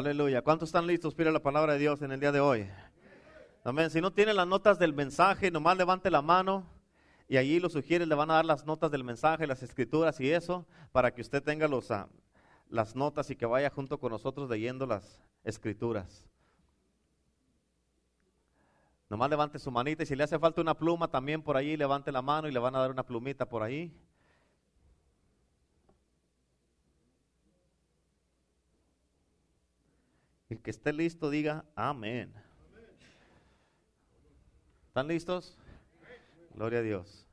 Aleluya. ¿Cuántos están listos para la palabra de Dios en el día de hoy? Amén. Si no tienen las notas del mensaje, nomás levante la mano y allí los sugieres le van a dar las notas del mensaje, las escrituras y eso, para que usted tenga los, ah, las notas y que vaya junto con nosotros leyendo las escrituras. Nomás levante su manita y si le hace falta una pluma también por ahí, levante la mano y le van a dar una plumita por ahí. El que esté listo diga amén. ¿Están listos? Gloria a Dios.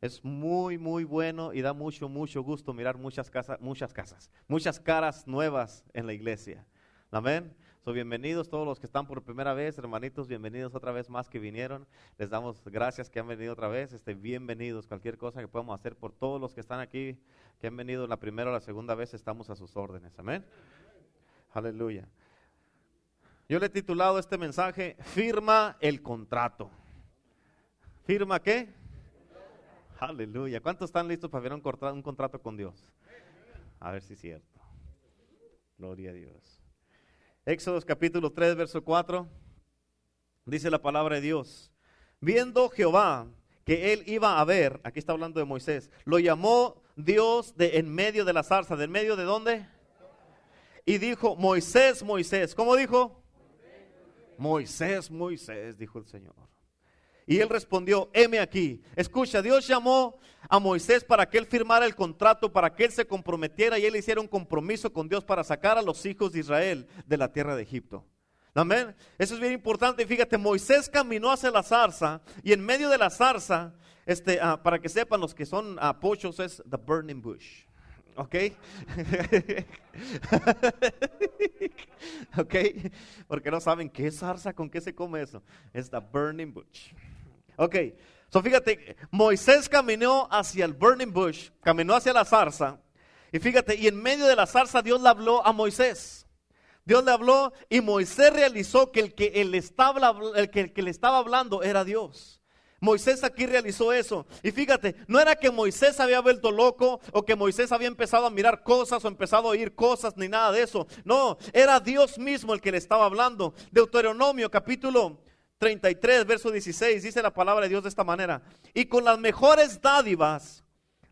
Es muy, muy bueno y da mucho, mucho gusto mirar muchas casas, muchas casas, muchas caras nuevas en la iglesia. Amén. So, bienvenidos todos los que están por primera vez, hermanitos, bienvenidos otra vez más que vinieron. Les damos gracias que han venido otra vez. Este, bienvenidos. Cualquier cosa que podamos hacer por todos los que están aquí, que han venido la primera o la segunda vez, estamos a sus órdenes. Amén. Aleluya. Yo le he titulado este mensaje, firma el contrato. ¿Firma qué? Aleluya. ¿Cuántos están listos para ver un contrato, con Dios? A ver si es cierto. Gloria a Dios. Éxodo capítulo 3, verso 4, dice la palabra de Dios. Viendo Jehová que él iba a ver, aquí está hablando de Moisés, lo llamó Dios de en medio de la zarza, ¿de en medio de dónde? Y dijo, Moisés, Moisés, ¿cómo dijo? Moisés, Moisés, dijo el Señor. Y él respondió, heme aquí. Escucha, Dios llamó a Moisés para que él firmara el contrato, para que él se comprometiera y él hiciera un compromiso con Dios para sacar a los hijos de Israel de la tierra de Egipto. Amén. Eso es bien importante. Y fíjate, Moisés caminó hacia la zarza y en medio de la zarza, este, ah, para que sepan los que son uh, pochos, es the burning bush. ¿Ok? ¿Ok? Porque no saben qué zarza, con qué se come eso. Es the burning bush. Ok, so fíjate, Moisés caminó hacia el burning bush, caminó hacia la zarza, y fíjate, y en medio de la zarza Dios le habló a Moisés. Dios le habló y Moisés realizó que el que, él estaba, el que, el que le estaba hablando era Dios. Moisés aquí realizó eso. Y fíjate, no era que Moisés había vuelto loco o que Moisés había empezado a mirar cosas o empezado a oír cosas ni nada de eso. No, era Dios mismo el que le estaba hablando. Deuteronomio capítulo 33, verso 16, dice la palabra de Dios de esta manera. Y con las mejores dádivas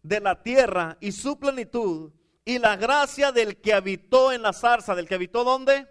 de la tierra y su plenitud y la gracia del que habitó en la zarza, del que habitó dónde?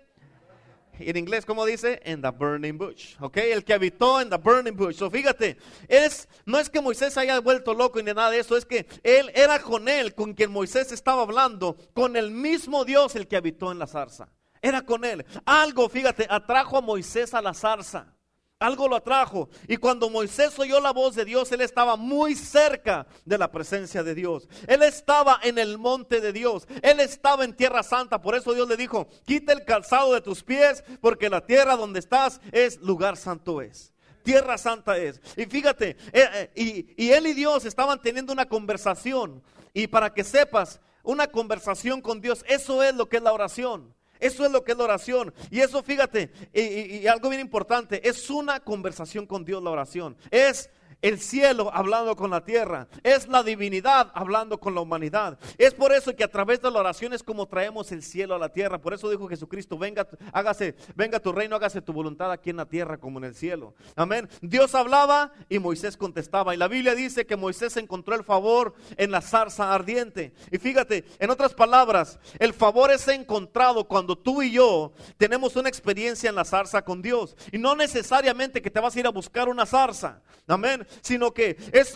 En inglés, ¿cómo dice? En the burning bush. ¿Ok? El que habitó en the burning bush. So, fíjate, es, no es que Moisés haya vuelto loco ni nada de eso, es que él era con él, con quien Moisés estaba hablando, con el mismo Dios el que habitó en la zarza. Era con él. Algo, fíjate, atrajo a Moisés a la zarza. Algo lo atrajo. Y cuando Moisés oyó la voz de Dios, él estaba muy cerca de la presencia de Dios. Él estaba en el monte de Dios. Él estaba en tierra santa. Por eso Dios le dijo, quita el calzado de tus pies, porque la tierra donde estás es lugar santo es. Tierra santa es. Y fíjate, eh, eh, y, y él y Dios estaban teniendo una conversación. Y para que sepas, una conversación con Dios, eso es lo que es la oración. Eso es lo que es la oración. Y eso, fíjate, y, algo bien importante, es una conversación con Dios la oración. Es el cielo hablando con la tierra, es la divinidad hablando con la humanidad. Es por eso que a través de la oración es como traemos el cielo a la tierra. Por eso dijo Jesucristo, venga, hágase, venga tu reino, hágase tu voluntad aquí en la tierra como en el cielo. Amén. Dios hablaba y Moisés contestaba. Y la Biblia dice que Moisés encontró el favor en la zarza ardiente. Y fíjate, en otras palabras, el favor es encontrado cuando tú y yo tenemos una experiencia en la zarza con Dios. Y no necesariamente que te vas a ir a buscar una zarza. Amén sino que es,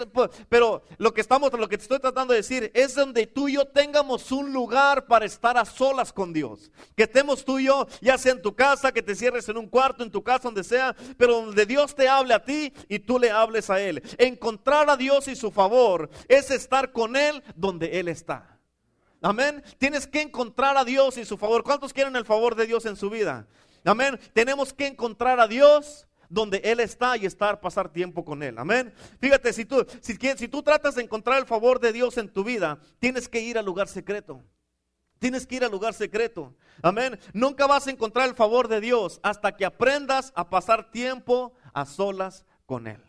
pero lo que estamos, lo que te estoy tratando de decir es donde tú y yo tengamos un lugar para estar a solas con Dios. Que estemos tú y yo, ya sea en tu casa, que te cierres en un cuarto, en tu casa, donde sea, pero donde Dios te hable a ti y tú le hables a Él. Encontrar a Dios y su favor es estar con Él donde Él está. Amén. Tienes que encontrar a Dios y su favor. ¿Cuántos quieren el favor de Dios en su vida? Amén. Tenemos que encontrar a Dios donde Él está y estar, pasar tiempo con Él. Amén. Fíjate, si tú, si, si tú tratas de encontrar el favor de Dios en tu vida, tienes que ir al lugar secreto. Tienes que ir al lugar secreto. Amén. Nunca vas a encontrar el favor de Dios hasta que aprendas a pasar tiempo a solas con Él.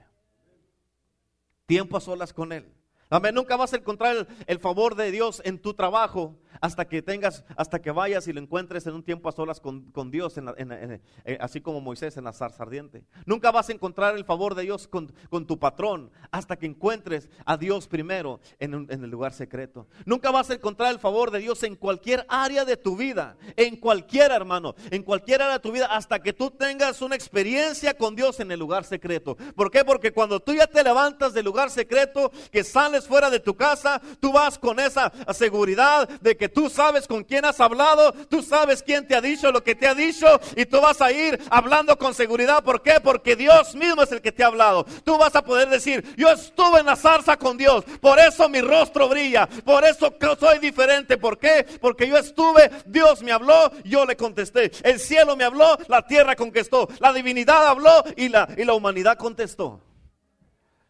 Tiempo a solas con Él. Amén. Nunca vas a encontrar el, favor de Dios en tu trabajo hasta que tengas, hasta que vayas y lo encuentres en un tiempo a solas con, Dios, eh, así como Moisés en la zarza ardiente. Nunca vas a encontrar el favor de Dios con, tu patrón hasta que encuentres a Dios primero en, el lugar secreto. Nunca vas a encontrar el favor de Dios en cualquier área de tu vida, en cualquier hermano, en cualquier área de tu vida, hasta que tú tengas una experiencia con Dios en el lugar secreto. ¿Por qué? Porque cuando tú ya te levantas del lugar secreto, que sales fuera de tu casa, tú vas con esa seguridad de que tú sabes con quién has hablado, tú sabes quién te ha dicho lo que te ha dicho y tú vas a ir hablando con seguridad. ¿Por qué? Porque Dios mismo es el que te ha hablado. Tú vas a poder decir, yo estuve en la zarza con Dios, por eso mi rostro brilla, por eso soy diferente. ¿Por qué? Porque yo estuve, Dios me habló, yo le contesté. El cielo me habló, la tierra contestó. La divinidad habló y la, y la humanidad contestó.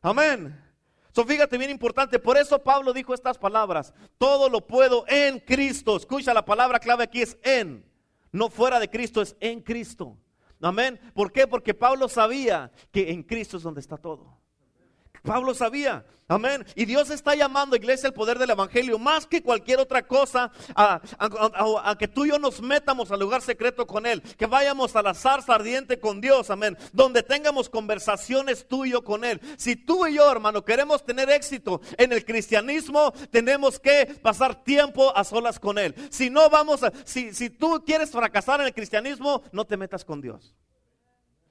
Amén. Fíjate bien importante, por eso Pablo dijo estas palabras, todo lo puedo en Cristo. Escucha, la palabra clave aquí es en, no fuera de Cristo, es en Cristo. Amén. ¿Por qué? Porque Pablo sabía que en Cristo es donde está todo. Pablo sabía, amén. Y Dios está llamando, iglesia, el poder del Evangelio, más que cualquier otra cosa, a, que tú y yo nos metamos al lugar secreto con Él, que vayamos a la zarza ardiente con Dios, amén, donde tengamos conversaciones tú y yo con Él. Si tú y yo, hermano, queremos tener éxito en el cristianismo, tenemos que pasar tiempo a solas con Él. Si no vamos a, si, si tú quieres fracasar en el cristianismo, no te metas con Dios.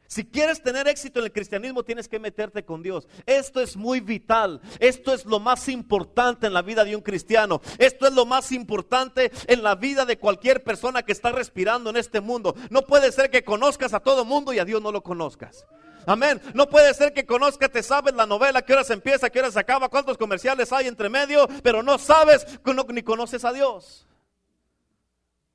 Si quieres tener éxito en el cristianismo, tienes que meterte con Dios. Esto es muy vital. Esto es lo más importante en la vida de un cristiano. Esto es lo más importante en la vida de cualquier persona que está respirando en este mundo. No puede ser que conozcas a todo mundo y a Dios no lo conozcas. Amén. No puede ser que conozcas, te sabes la novela, qué se empieza, qué hora se acaba, cuántos comerciales hay entre medio, pero no sabes ni conoces a Dios.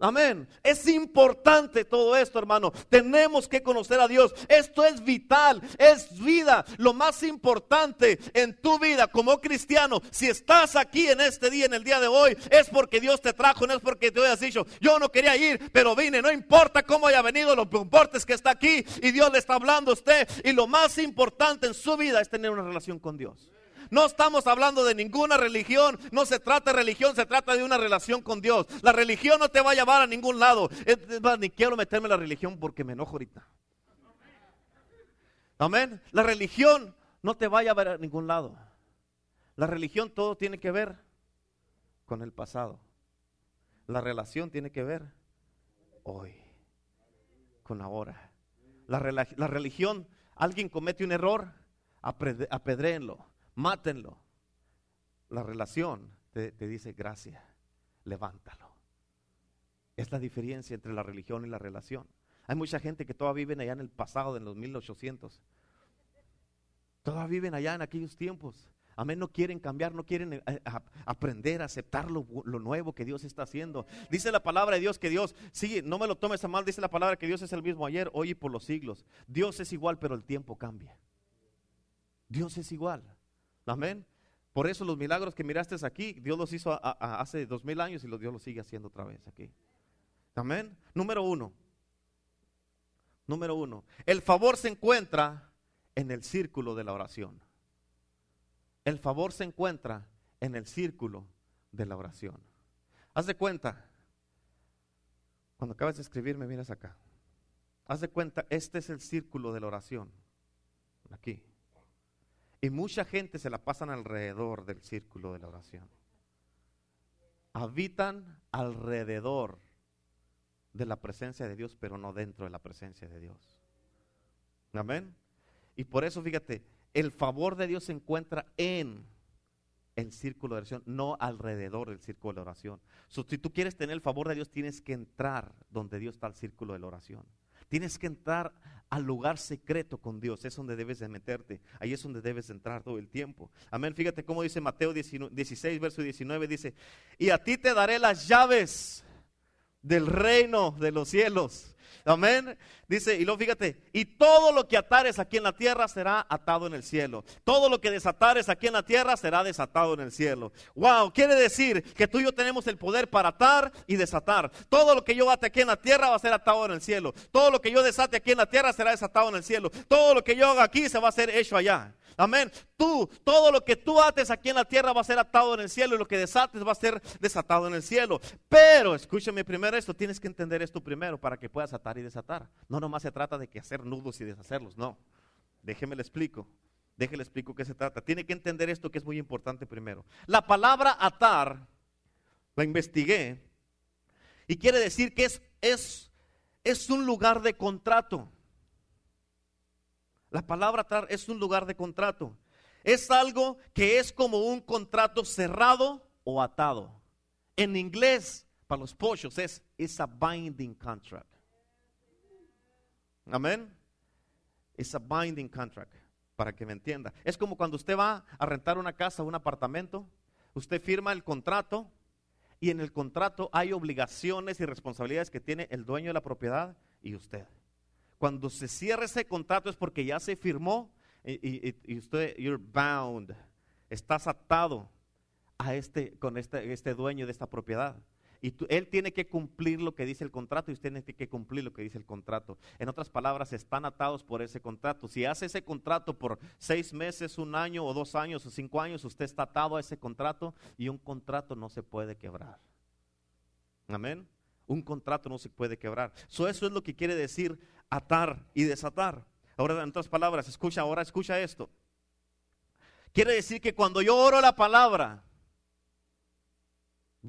Amén. Es importante todo esto, hermano. Tenemos que conocer a Dios. Esto es vital, es vida. Lo más importante en tu vida como cristiano, si estás aquí en este día, en el día de hoy, es porque Dios te trajo, no es porque te hayas dicho, yo no quería ir, pero vine. No importa cómo haya venido, lo que importa es que está aquí y Dios le está hablando a usted. Y lo más importante en su vida es tener una relación con Dios. No estamos hablando de ninguna religión. No se trata de religión, se trata de una relación con Dios. La religión no te va a llevar a ningún lado. ni quiero meterme en la religión porque me enojo ahorita. Amén. La religión no te va a llevar a ningún lado. La religión todo tiene que ver con el pasado. La relación tiene que ver hoy, con ahora. La, la religión, alguien comete un error, apedréenlo mátenlo. La relación te, dice gracias, levántalo. Es la diferencia entre la religión y la relación. Hay mucha gente que todavía viven allá en el pasado, de los 1800. Todavía viven allá en aquellos tiempos. Amén, no quieren cambiar, no quieren eh, aprender a aceptar lo, lo, nuevo que Dios está haciendo. Dice la palabra de Dios que Dios, sí, no me lo tomes a mal, dice la palabra que Dios es el mismo ayer, hoy y por los siglos. Dios es igual, pero el tiempo cambia. Dios es igual. Amén. Por eso los milagros que miraste aquí, Dios los hizo hace dos mil años y Dios los sigue haciendo otra vez aquí. Amén. Número uno. Número uno. El favor se encuentra en el círculo de la oración. El favor se encuentra en el círculo de la oración. Haz de cuenta, cuando acabas de escribir, me miras acá. Haz de cuenta, este es el círculo de la oración. Aquí. Y mucha gente se la pasan alrededor del círculo de la oración. Habitan alrededor de la presencia de Dios, pero no dentro de la presencia de Dios. Amén. Y por eso, fíjate, el favor de Dios se encuentra en el círculo de oración, no alrededor del círculo de oración. si tú quieres tener el favor de Dios, tienes que entrar donde Dios está el círculo de la oración. Tienes que entrar al lugar secreto con Dios. Es donde debes de meterte. Ahí es donde debes entrar todo el tiempo. Amén. Fíjate cómo dice Mateo 16, verso 19. Dice, y a ti te daré las llaves del reino de los cielos. Amén. Dice, y luego fíjate, y todo lo que atares aquí en la tierra será atado en el cielo. Todo lo que desatares aquí en la tierra será desatado en el cielo. Wow, quiere decir que tú y yo tenemos el poder para atar y desatar. Todo lo que yo ate aquí en la tierra va a ser atado en el cielo. Todo lo que yo desate aquí en la tierra será desatado en el cielo. Todo lo que yo haga aquí se va a ser hecho allá. Amén. Tú, todo lo que tú ates aquí en la tierra va a ser atado en el cielo y lo que desates va a ser desatado en el cielo. Pero, escúchame primero esto, tienes que entender esto primero para que puedas atar y desatar. No nomás se trata de que hacer nudos y deshacerlos, no. Déjeme le explico. Déjeme le explico qué se trata. Tiene que entender esto que es muy importante primero. La palabra atar, la investigué, y quiere decir que es, es, es un lugar de contrato. La palabra atar es un lugar de contrato. Es algo que es como un contrato cerrado o atado. En inglés, para los pochos, es a binding contract. Amén. It's a binding contract, para que me entienda. Es como cuando usted va a rentar una casa o un apartamento, usted firma el contrato y en el contrato hay obligaciones y responsabilidades que tiene el dueño de la propiedad y usted. Cuando se cierra ese contrato es porque ya se firmó y, usted, you're bound, estás atado a este, con este, este dueño de esta propiedad. Y él tiene que cumplir lo que dice el contrato y usted tiene que cumplir lo que dice el contrato. En otras palabras, están atados por ese contrato. Si hace ese contrato por seis meses, un año o dos años o cinco años, usted está atado a ese contrato y un contrato no se puede quebrar. Amén. Un contrato no se puede quebrar. eso es lo que quiere decir atar y desatar. Ahora, en otras palabras, escucha, ahora escucha esto. Quiere decir que cuando yo oro la palabra,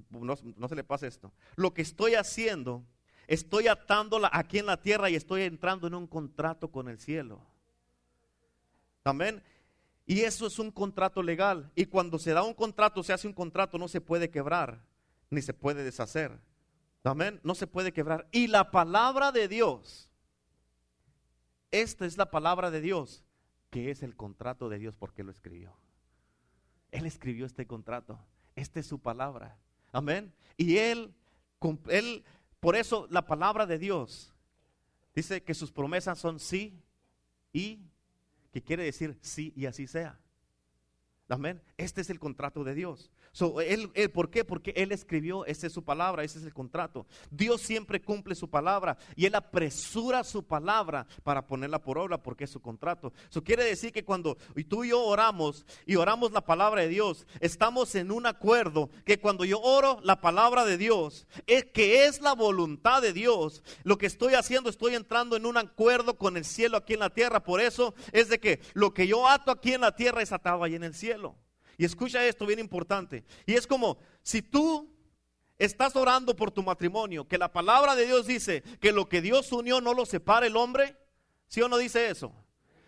no, no, se le pasa esto, lo que estoy haciendo, estoy atándola aquí en la tierra y estoy entrando en un contrato con el cielo. Amén. Y eso es un contrato legal. Y cuando se da un contrato, se hace un contrato, no se puede quebrar, ni se puede deshacer. Amén. No se puede quebrar. Y la palabra de Dios esta es la palabra de Dios, que es el contrato de Dios porque lo escribió. Él escribió este contrato. Esta es su palabra. Amén. Y él, él, por eso la palabra de Dios dice que sus promesas son sí y, que quiere decir sí y así sea. Amén. Este es el contrato de Dios. Él, ¿Por qué? Porque Él escribió, esa es su palabra, ese es el contrato. Dios siempre cumple su palabra y Él apresura su palabra para ponerla por obra porque es su contrato. Eso quiere decir que cuando tú y yo oramos y oramos la palabra de Dios, estamos en un acuerdo que cuando yo oro la palabra de Dios, es que es la voluntad de Dios, lo que estoy haciendo, estoy entrando en un acuerdo con el cielo aquí en la tierra. Por eso es de que lo que yo ato aquí en la tierra es atado ahí en el cielo. Y escucha esto bien importante. Y es como si tú estás orando por tu matrimonio, que la palabra de Dios dice que lo que Dios unió no lo separa el hombre. ¿Sí o no dice eso?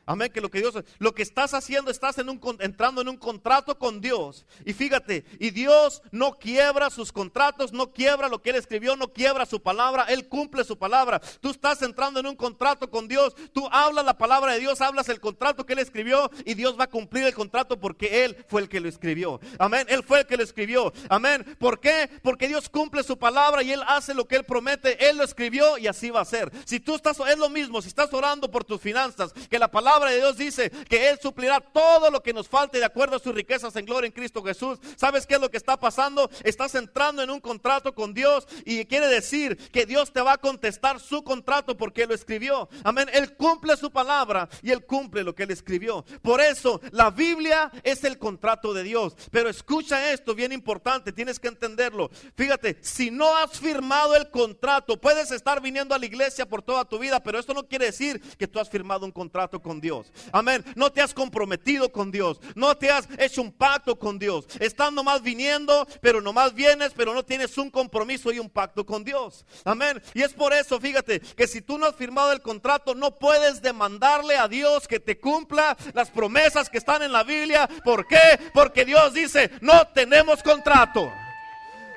Amén, que lo que Dios, lo que estás haciendo, estás entrando en un contrato con Dios. Y fíjate, y Dios no quiebra sus contratos, no quiebra lo que Él escribió, no quiebra su palabra, Él cumple su palabra. Tú estás entrando en un contrato con Dios, tú hablas la palabra de Dios, hablas el contrato que Él escribió y Dios va a cumplir el contrato porque Él fue el que lo escribió. Amén, Él fue el que lo escribió. Amén, ¿por qué? Porque Dios cumple su palabra y Él hace lo que Él promete, Él lo escribió y así va a ser. Si tú estás, es lo mismo, si estás orando por tus finanzas, que la palabra palabra de Dios dice que Él suplirá todo lo que nos falte de acuerdo a sus riquezas en gloria en Cristo Jesús. ¿Sabes qué es lo que está pasando? Estás entrando en un contrato con Dios y quiere decir que Dios te va a contestar su contrato porque lo escribió. Amén. Él cumple su palabra y Él cumple lo que Él escribió. Por eso la Biblia es el contrato de Dios. Pero escucha esto, bien importante, tienes que entenderlo. Fíjate, si no has firmado el contrato, puedes estar viniendo a la iglesia por toda tu vida, pero esto no quiere decir que tú has firmado un contrato con Dios. Amén. No te has comprometido con Dios. No te has hecho un pacto con Dios. Estás nomás viniendo, pero nomás vienes, pero no tienes un compromiso y un pacto con Dios. Amén. Y es por eso, fíjate, que si tú no has firmado el contrato, no puedes demandarle a Dios que te cumpla las promesas que están en la Biblia. ¿Por qué? Porque Dios dice, no tenemos contrato.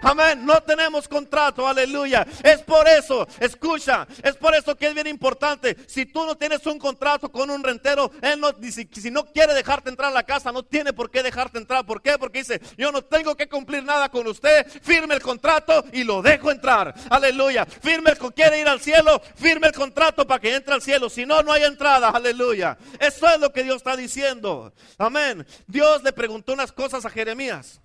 Amén. No tenemos contrato. Aleluya. Es por eso, escucha, es por eso que es bien importante. Si tú no tienes un contrato con un rentero, él no, si, si no quiere dejarte entrar a la casa, no tiene por qué dejarte entrar. ¿Por qué? Porque dice, yo no tengo que cumplir nada con usted. Firme el contrato y lo dejo entrar. Aleluya. Firme el quiere ir al cielo, firme el contrato para que entre al cielo. Si no, no hay entrada. Aleluya. Eso es lo que Dios está diciendo. Amén. Dios le preguntó unas cosas a Jeremías.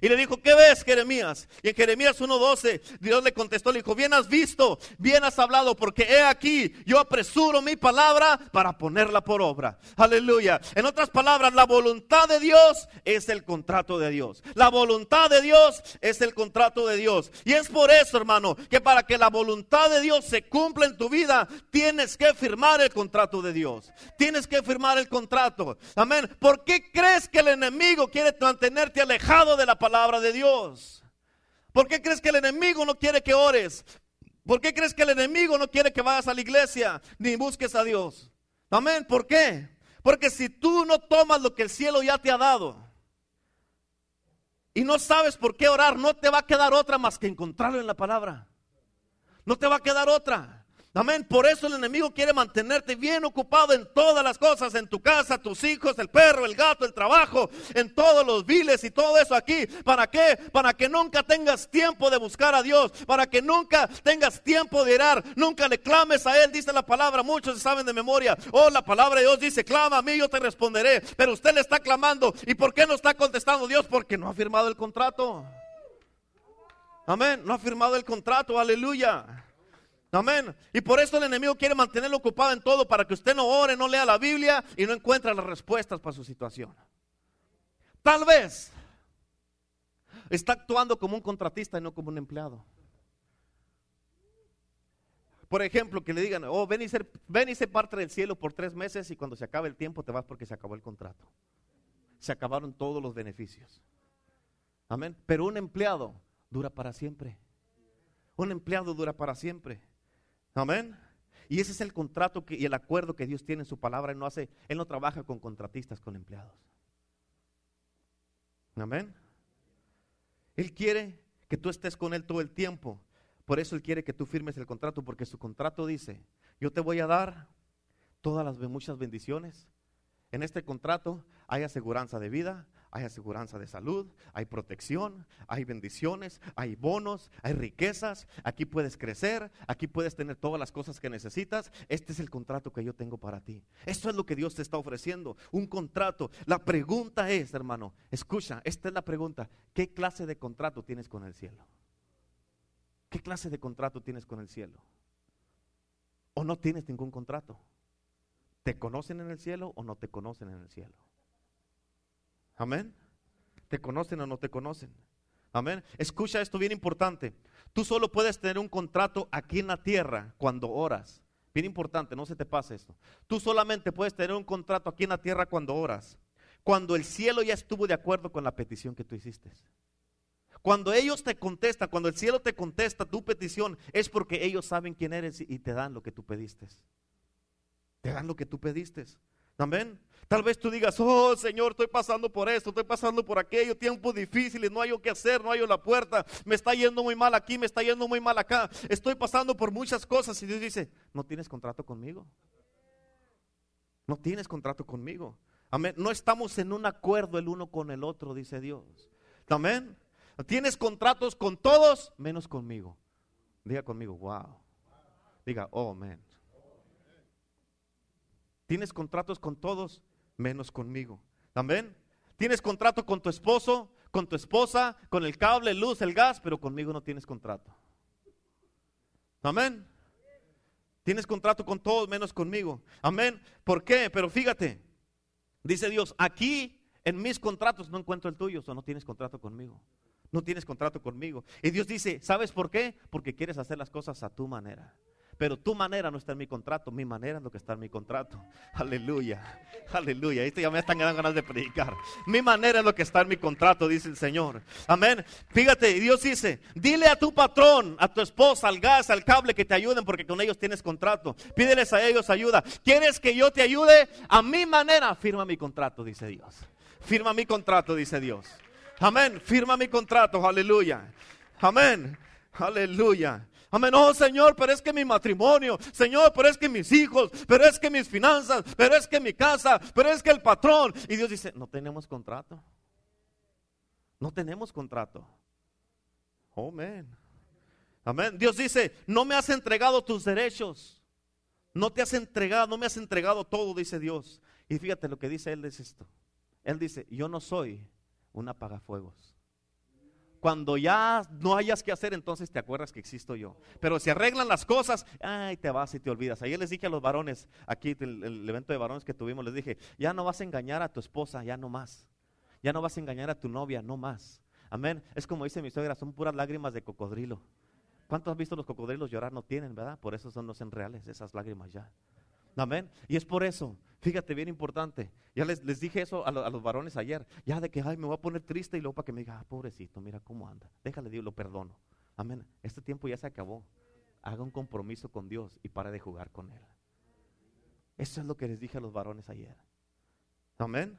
Y le dijo, ¿qué ves, Jeremías? Y en Jeremías 1.12, Dios le contestó, le dijo, bien has visto, bien has hablado, porque he aquí, yo apresuro mi palabra para ponerla por obra. Aleluya. En otras palabras, la voluntad de Dios es el contrato de Dios. La voluntad de Dios es el contrato de Dios. Y es por eso, hermano, que para que la voluntad de Dios se cumpla en tu vida, tienes que firmar el contrato de Dios. Tienes que firmar el contrato. Amén. ¿Por qué crees que el enemigo quiere mantenerte alejado de la palabra? Palabra de Dios? ¿Por qué crees que el enemigo no quiere que ores? ¿Por qué crees que el enemigo no quiere que vayas a la iglesia ni busques a Dios? Amén. ¿Por qué? Porque si tú no tomas lo que el cielo ya te ha dado y no sabes por qué orar, no te va a quedar otra más que encontrarlo en la palabra. No te va a quedar otra. Amén. Por eso el enemigo quiere mantenerte bien ocupado en todas las cosas, en tu casa, tus hijos, el perro, el gato, el trabajo, en todos los viles y todo eso aquí. ¿Para qué? Para que nunca tengas tiempo de buscar a Dios, para que nunca tengas tiempo de orar, nunca le clames a Él, dice la palabra, muchos saben de memoria. Oh, la palabra de Dios dice, clama a mí, yo te responderé. Pero usted le está clamando. ¿Y por qué no está contestando Dios? Porque no ha firmado el contrato. Amén, no ha firmado el contrato, aleluya. Amén. Y por eso el enemigo quiere mantenerlo ocupado en todo para que usted no ore, no lea la Biblia y no encuentre las respuestas para su situación. Tal vez está actuando como un contratista y no como un empleado. Por ejemplo, que le digan, oh, ven y, ser, ven y parte del cielo por tres meses y cuando se acabe el tiempo te vas porque se acabó el contrato. Se acabaron todos los beneficios. Amén. Pero un empleado dura para siempre. Un empleado dura para siempre. Amén. Y ese es el contrato y el acuerdo que Dios tiene en su palabra. Él no hace, Él no trabaja con contratistas, con empleados. Amén. Él quiere que tú estés con Él todo el tiempo. Por eso Él quiere que tú firmes el contrato, porque su contrato dice, yo te voy a dar todas las muchas bendiciones. En este contrato hay aseguranza de vida, hay aseguranza de salud, hay protección, hay bendiciones, hay bonos, hay riquezas. Aquí puedes crecer, aquí puedes tener todas las cosas que necesitas. Este es el contrato que yo tengo para ti. Esto es lo que Dios te está ofreciendo, un contrato. La pregunta es, hermano, escucha, esta es la pregunta. ¿Qué clase de contrato tienes con el cielo? ¿Qué clase de contrato tienes con el cielo? ¿O no tienes ningún contrato? ¿Te conocen en el cielo o no te conocen en el cielo? Amén. ¿Te conocen o no te conocen? Amén. Escucha esto bien importante. Tú solo puedes tener un contrato aquí en la tierra cuando oras. Bien importante, no se te pase esto. Tú solamente puedes tener un contrato aquí en la tierra cuando oras. Cuando el cielo ya estuvo de acuerdo con la petición que tú hiciste. Cuando ellos te contestan, cuando el cielo te contesta tu petición, es porque ellos saben quién eres y te dan lo que tú pediste. Te dan lo que tú pediste. Amén. Tal vez tú digas, oh Señor, estoy pasando por esto, estoy pasando por aquello, tiempos difíciles, no hay que hacer, no hay la puerta, me está yendo muy mal aquí, me está yendo muy mal acá, estoy pasando por muchas cosas. Y Dios dice, no tienes contrato conmigo. No tienes contrato conmigo. Amén. No estamos en un acuerdo el uno con el otro, dice Dios. Amén. Tienes contratos con todos, menos conmigo. Diga conmigo, wow. Diga, oh, amén. Tienes contratos con todos, menos conmigo. Amén. Tienes contrato con tu esposo, con tu esposa, con el cable, luz, el gas, pero conmigo no tienes contrato. Amén. Tienes contrato con todos menos conmigo. Amén. ¿Por qué? Pero fíjate, dice Dios, aquí en mis contratos no encuentro el tuyo, o no tienes contrato conmigo. No tienes contrato conmigo. Y Dios dice, ¿sabes por qué? Porque quieres hacer las cosas a tu manera. Pero tu manera no está en mi contrato, mi manera es lo que está en mi contrato. Aleluya, aleluya. Esto ya me están dando ganas de predicar. Mi manera es lo que está en mi contrato, dice el Señor. Amén. Fíjate, Dios dice, dile a tu patrón, a tu esposa, al gas, al cable que te ayuden porque con ellos tienes contrato. Pídeles a ellos ayuda. ¿Quieres que yo te ayude? A mi manera, firma mi contrato, dice Dios. Firma mi contrato, dice Dios. Amén. Firma mi contrato. Aleluya. Amén. Aleluya. Amén. Oh Señor, pero es que mi matrimonio, Señor, pero es que mis hijos, pero es que mis finanzas, pero es que mi casa, pero es que el patrón. Y Dios dice, no tenemos contrato. No tenemos contrato. Amén. Amén. Dios dice, no me has entregado tus derechos. No te has entregado, no me has entregado todo, dice Dios. Y fíjate lo que dice Él es esto. Él dice, yo no soy un apagafuegos. Cuando ya no hayas que hacer, entonces te acuerdas que existo yo. Pero si arreglan las cosas, ay, te vas y te olvidas. Ayer les dije a los varones, aquí el, el evento de varones que tuvimos, les dije, ya no vas a engañar a tu esposa, ya no más. Ya no vas a engañar a tu novia, no más. Amén. Es como dice mi suegra, son puras lágrimas de cocodrilo. ¿Cuántos han visto los cocodrilos llorar? No tienen, ¿verdad? Por eso son no son reales esas lágrimas ya. Amén. Y es por eso, fíjate, bien importante. Ya les, les dije eso a, los varones ayer. Ya de que, ay, me voy a poner triste y luego para que me diga, ah, pobrecito, mira cómo anda. Déjale, Dios, lo perdono. Amén. Este tiempo ya se acabó. Haga un compromiso con Dios y pare de jugar con Él. Eso es lo que les dije a los varones ayer. Amén.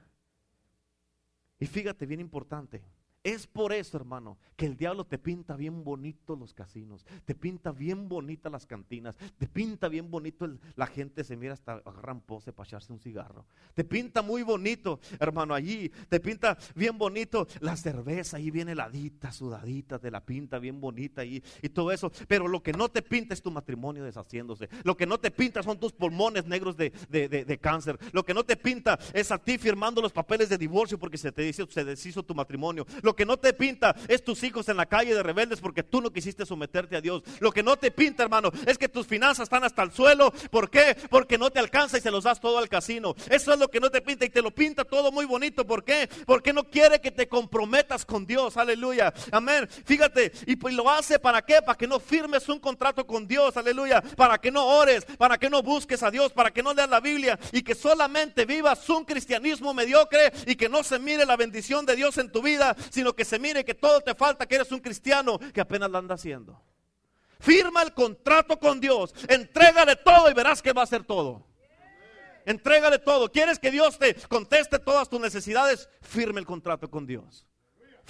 Y fíjate, bien importante. Es por eso, hermano, que el diablo te pinta bien bonito los casinos, te pinta bien bonita las cantinas, te pinta bien bonito la gente se mira hasta agarran pose para echarse un cigarro. Te pinta muy bonito, hermano, allí, te pinta bien bonito la cerveza, ahí viene heladita, sudadita, te la pinta bien bonita y, y todo eso. Pero lo que no te pinta es tu matrimonio deshaciéndose. Lo que no te pinta son tus pulmones negros de, de, cáncer. Lo que no te pinta es a ti firmando los papeles de divorcio porque se te dice, se deshizo tu matrimonio. Lo que no te pinta es tus hijos en la calle de rebeldes porque tú no quisiste someterte a Dios. Lo que no te pinta, hermano, es que tus finanzas están hasta el suelo. ¿Por qué? Porque no te alcanza y se los das todo al casino. Eso es lo que no te pinta y te lo pinta todo muy bonito. ¿Por qué? Porque no quiere que te comprometas con Dios. Aleluya. Amén. Fíjate, y pues lo hace para qué? Para que no firmes un contrato con Dios. Aleluya. Para que no ores, para que no busques a Dios, para que no leas la Biblia y que solamente vivas un cristianismo mediocre y que no se mire la bendición de Dios en tu vida, sino que se mire que todo te falta, que eres un cristiano que apenas lo anda haciendo. Firma el contrato con Dios, entrégale todo y verás que va a ser todo. Entrégale todo. ¿Quieres que Dios te conteste todas tus necesidades? Firme el contrato con Dios.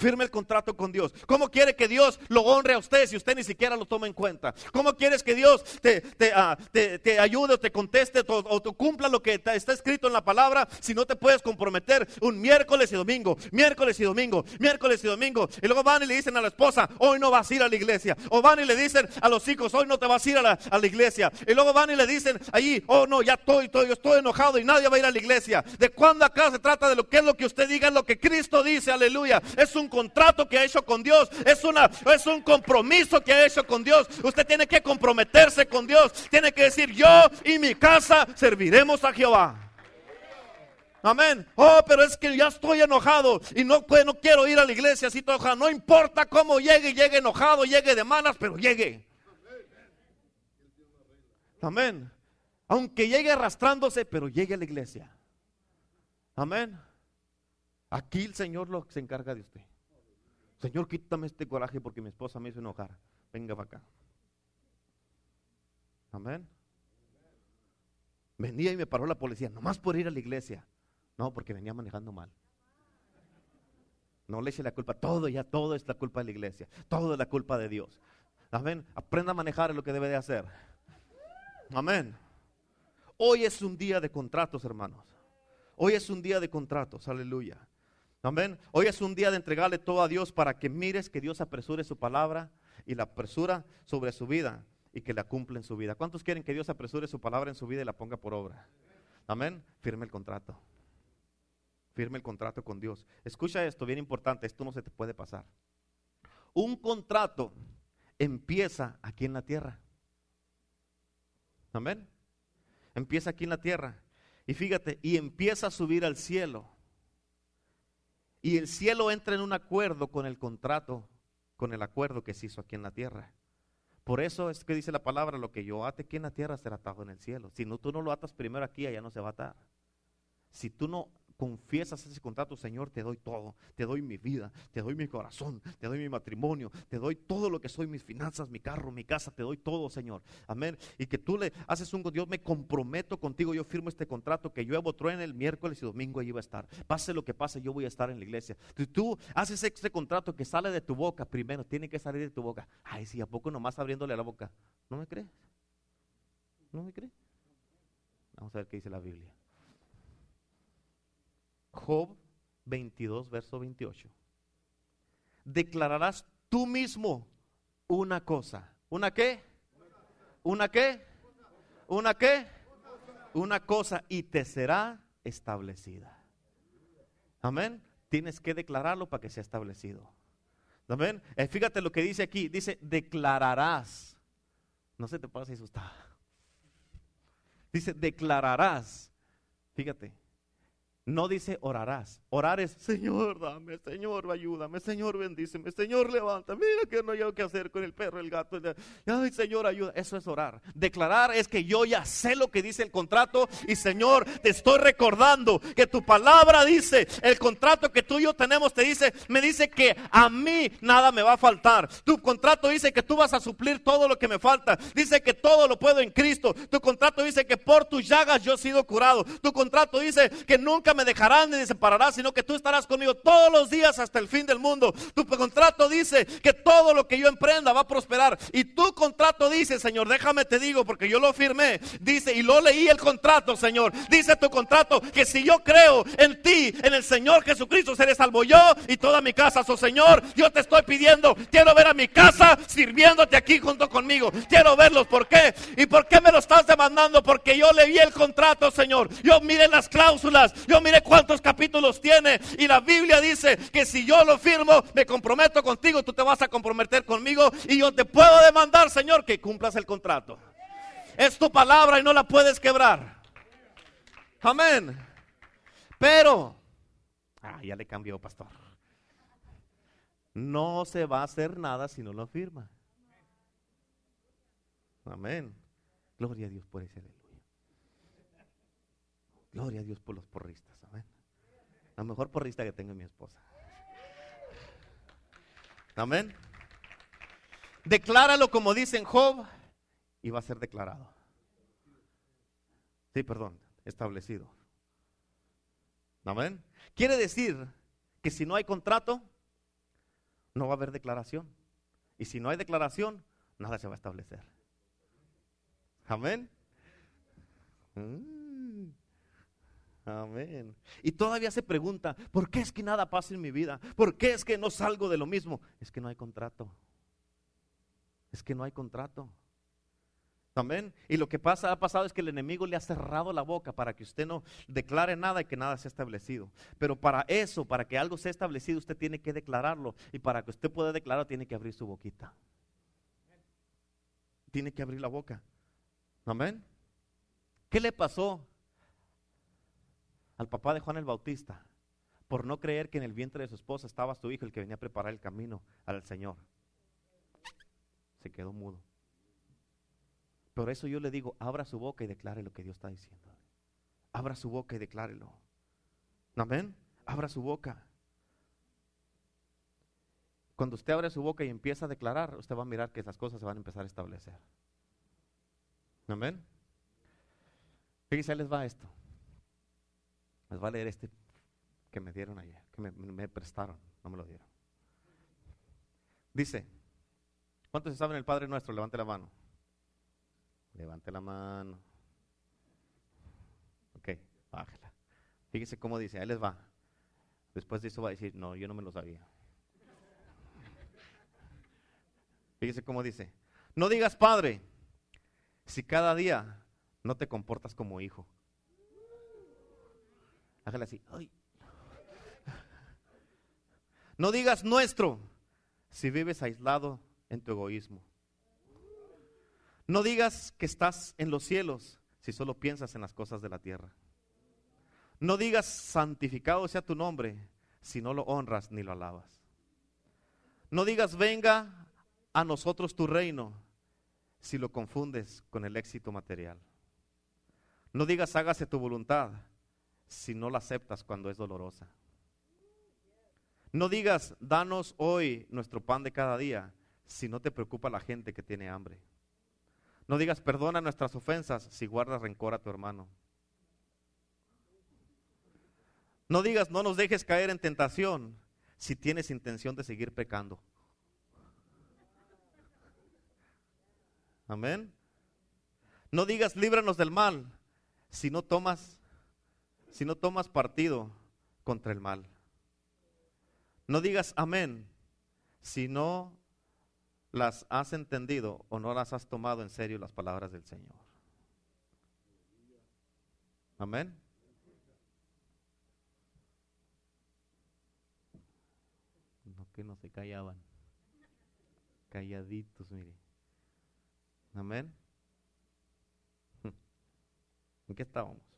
Firme el contrato con Dios. ¿Cómo quiere que Dios lo honre a usted si usted ni siquiera lo toma en cuenta? ¿Cómo quieres que Dios te, te, ah, ayude o te conteste o, te cumpla lo que está escrito en la palabra si no te puedes comprometer un miércoles y domingo, miércoles y domingo, miércoles y domingo? Y luego van y le dicen a la esposa, hoy no vas a ir a la iglesia. O van y le dicen a los hijos, hoy no te vas a ir a la, iglesia. Y luego van y le dicen allí, oh no, ya estoy, estoy, estoy enojado y nadie va a ir a la iglesia. ¿De cuándo acá se trata de lo que es lo que usted diga, lo que Cristo dice, aleluya? Es un contrato que ha hecho con Dios, es, una, es un compromiso que ha hecho con Dios. Usted tiene que comprometerse con Dios, tiene que decir, yo y mi casa serviremos a Jehová. Amén. Oh, pero es que ya estoy enojado y no, pues, no quiero ir a la iglesia así todo. No importa cómo llegue, llegue enojado, llegue de malas, pero llegue. Amén. Aunque llegue arrastrándose, pero llegue a la iglesia. Amén. Aquí el Señor lo se encarga de usted. Señor, quítame este coraje porque mi esposa me hizo enojar. Venga para acá. Amén. Venía y me paró la policía, nomás por ir a la iglesia. No, porque venía manejando mal. No le eche la culpa, todo ya, todo es la culpa de la iglesia, todo es la culpa de Dios. Amén. Aprenda a manejar lo que debe de hacer. Amén. Hoy es un día de contratos, hermanos. Hoy es un día de contratos, aleluya. Amén. Hoy es un día de entregarle todo a Dios para que mires que Dios apresure su palabra y la apresura sobre su vida y que la cumpla en su vida. ¿Cuántos quieren que Dios apresure su palabra en su vida y la ponga por obra? Amén. Firme el contrato. Firme el contrato con Dios. Escucha esto, bien importante, esto no se te puede pasar. Un contrato empieza aquí en la tierra. Amén. Empieza aquí en la tierra. Y fíjate, y empieza a subir al cielo. Y el cielo entra en un acuerdo con el contrato, con el acuerdo que se hizo aquí en la tierra. Por eso es que dice la palabra, lo que yo ate aquí en la tierra será atado en el cielo. Si no, tú no lo atas primero aquí, allá no se va a atar. Si tú no confiesas ese contrato, Señor, te doy todo, te doy mi vida, te doy mi corazón, te doy mi matrimonio, te doy todo lo que soy, mis finanzas, mi carro, mi casa, te doy todo, Señor. Amén. Y que tú le haces un, Dios, me comprometo contigo, yo firmo este contrato, que yo en el miércoles y domingo allí va a estar. Pase lo que pase, yo voy a estar en la iglesia. Si tú haces este contrato que sale de tu boca, primero tiene que salir de tu boca. Ay, si a poco nomás abriéndole la boca. ¿No me crees? ¿No me crees? Vamos a ver qué dice la Biblia. Job 22, verso 28. Declararás tú mismo una cosa. ¿Una qué? ¿Una qué? ¿Una qué? Una cosa y te será establecida. Amén. Tienes que declararlo para que sea establecido. Amén. Eh, fíjate lo que dice aquí. Dice, declararás. No se te eso está. Dice, declararás. Fíjate, no dice orarás. Orar es, Señor, dame, Señor, ayúdame, Señor, bendíceme, Señor, levanta. Mira que no hay qué hacer con el perro, el gato. Ay, Señor, ayuda. Eso es orar. Declarar es que yo ya sé lo que dice el contrato y, Señor, te estoy recordando que tu palabra dice, el contrato que tú y yo tenemos te dice, me dice que a mí nada me va a faltar. Tu contrato dice que tú vas a suplir todo lo que me falta. Dice que todo lo puedo en Cristo. Tu contrato dice que por tus llagas yo he sido curado. Tu contrato dice que nunca me me dejarán ni me separarás, sino que tú estarás conmigo todos los días hasta el fin del mundo. Tu contrato dice que todo lo que yo emprenda va a prosperar. Y tu contrato dice, Señor, déjame te digo, porque yo lo firmé. Dice, y lo leí el contrato, Señor. Dice tu contrato que si yo creo en ti, en el Señor Jesucristo, seré salvo yo y toda mi casa. So, Señor, yo te estoy pidiendo, quiero ver a mi casa sirviéndote aquí junto conmigo. Quiero verlos. ¿Por qué? ¿Y por qué me lo estás demandando? Porque yo leí el contrato, Señor. Yo mire las cláusulas. Yo mire cuántos capítulos tiene. Y la Biblia dice que si yo lo firmo, me comprometo contigo, tú te vas a comprometer conmigo y yo te puedo demandar, Señor, que cumplas el contrato. Es tu palabra y no la puedes quebrar. Amén. Pero, ah, ya le cambió, pastor. No se va a hacer nada si no lo firma. Amén. Gloria a Dios por ese Gloria a Dios por los porristas. Amén. La mejor porrista que tengo mi esposa. Amén. Decláralo como dice en Job y va a ser declarado. Sí, perdón, establecido. Amén. Quiere decir que si no hay contrato, no va a haber declaración. Y si no hay declaración, nada se va a establecer. Amén. Mm. Amén. Y todavía se pregunta, ¿por qué es que nada pasa en mi vida? ¿Por qué es que no salgo de lo mismo? Es que no hay contrato. Es que no hay contrato. Amén. Y lo que pasa, ha pasado es que el enemigo le ha cerrado la boca para que usted no declare nada y que nada sea establecido. Pero para eso, para que algo sea establecido, usted tiene que declararlo. Y para que usted pueda declarar, tiene que abrir su boquita. Tiene que abrir la boca. Amén. ¿Qué le pasó al papá de Juan el Bautista por no creer que en el vientre de su esposa estaba su hijo, el que venía a preparar el camino al Señor. Se quedó mudo. Por eso yo le digo, abra su boca y declare lo que Dios está diciendo. Abra su boca y declárelo. Amén. Abra su boca. Cuando usted abre su boca y empieza a declarar, usted va a mirar que esas cosas se van a empezar a establecer. Amén. Fíjese, les va esto. Les va a leer este que me dieron ayer, que me, prestaron, no me lo dieron. Dice, ¿cuántos saben el Padre Nuestro? Levante la mano. Levante la mano. Ok, bájala. Fíjese cómo dice, ahí les va. Después de eso va a decir, no, yo no me lo sabía. Fíjese cómo dice, no digas Padre si cada día no te comportas como hijo. Así. No digas nuestro si vives aislado en tu egoísmo. No digas que estás en los cielos si solo piensas en las cosas de la tierra. No digas santificado sea tu nombre si no lo honras ni lo alabas. No digas venga a nosotros tu reino si lo confundes con el éxito material. No digas hágase tu voluntad si no la aceptas cuando es dolorosa. No digas, danos hoy nuestro pan de cada día, si no te preocupa la gente que tiene hambre. No digas, perdona nuestras ofensas, si guardas rencor a tu hermano. No digas, no nos dejes caer en tentación, si tienes intención de seguir pecando. Amén. No digas, líbranos del mal, si no tomas si no tomas partido contra el mal. No digas amén si no las has entendido o no las has tomado en serio las palabras del Señor. Amén. No que no se callaban. Calladitos, mire. Amén. ¿En qué estábamos?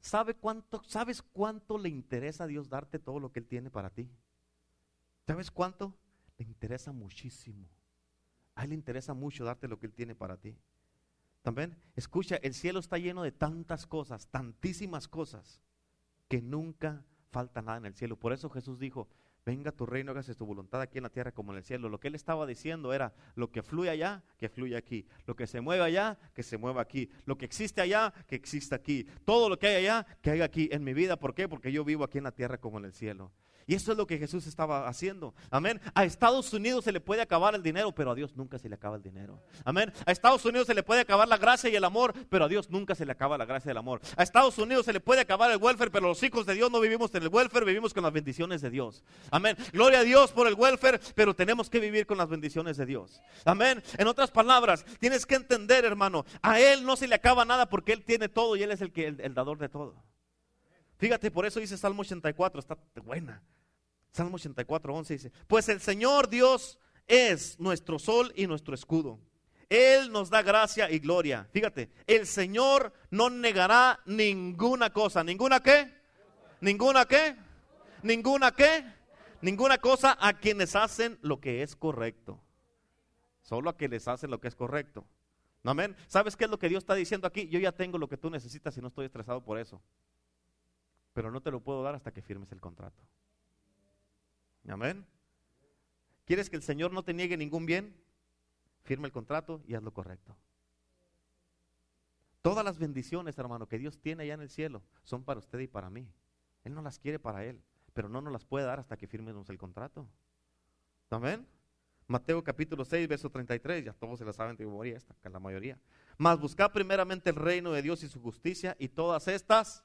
¿Sabe cuánto, ¿Sabes cuánto le interesa a Dios darte todo lo que Él tiene para ti? ¿Sabes cuánto? Le interesa muchísimo. A Él le interesa mucho darte lo que Él tiene para ti. También, escucha, el cielo está lleno de tantas cosas, tantísimas cosas, que nunca falta nada en el cielo. Por eso Jesús dijo, venga tu reino, hágase tu voluntad aquí en la tierra como en el cielo. Lo que él estaba diciendo era, lo que fluye allá, que fluye aquí. Lo que se mueve allá, que se mueva aquí. Lo que existe allá, que exista aquí. Todo lo que hay allá, que haya aquí en mi vida. ¿Por qué? Porque yo vivo aquí en la tierra como en el cielo. Y eso es lo que Jesús estaba haciendo. Amén. A Estados Unidos se le puede acabar el dinero, pero a Dios nunca se le acaba el dinero. Amén. A Estados Unidos se le puede acabar la gracia y el amor, pero a Dios nunca se le acaba la gracia y el amor. A Estados Unidos se le puede acabar el welfare, pero los hijos de Dios no vivimos en el welfare, vivimos con las bendiciones de Dios. Amén. Gloria a Dios por el welfare, pero tenemos que vivir con las bendiciones de Dios. Amén. En otras palabras, tienes que entender, hermano, a Él no se le acaba nada porque Él tiene todo y Él es el, que, el, el dador de todo. Fíjate, por eso dice Salmo 84, está buena. Salmo 84, 11 dice, pues el Señor Dios es nuestro sol y nuestro escudo. Él nos da gracia y gloria. Fíjate, el Señor no negará ninguna cosa. ¿Ninguna qué? ¿Ninguna qué? ¿Ninguna qué? Ninguna cosa a quienes hacen lo que es correcto. Solo a quienes hacen lo que es correcto. Amén. ¿Sabes qué es lo que Dios está diciendo aquí? Yo ya tengo lo que tú necesitas y no estoy estresado por eso. Pero no te lo puedo dar hasta que firmes el contrato. Amén. ¿Quieres que el Señor no te niegue ningún bien? Firma el contrato y haz lo correcto. Todas las bendiciones, hermano, que Dios tiene allá en el cielo son para usted y para mí. Él no las quiere para Él, pero no nos las puede dar hasta que firmemos el contrato. Amén. Mateo capítulo 6, verso 33, ya todos se la saben de memoria esta, la mayoría. Mas buscad primeramente el reino de Dios y su justicia y todas estas,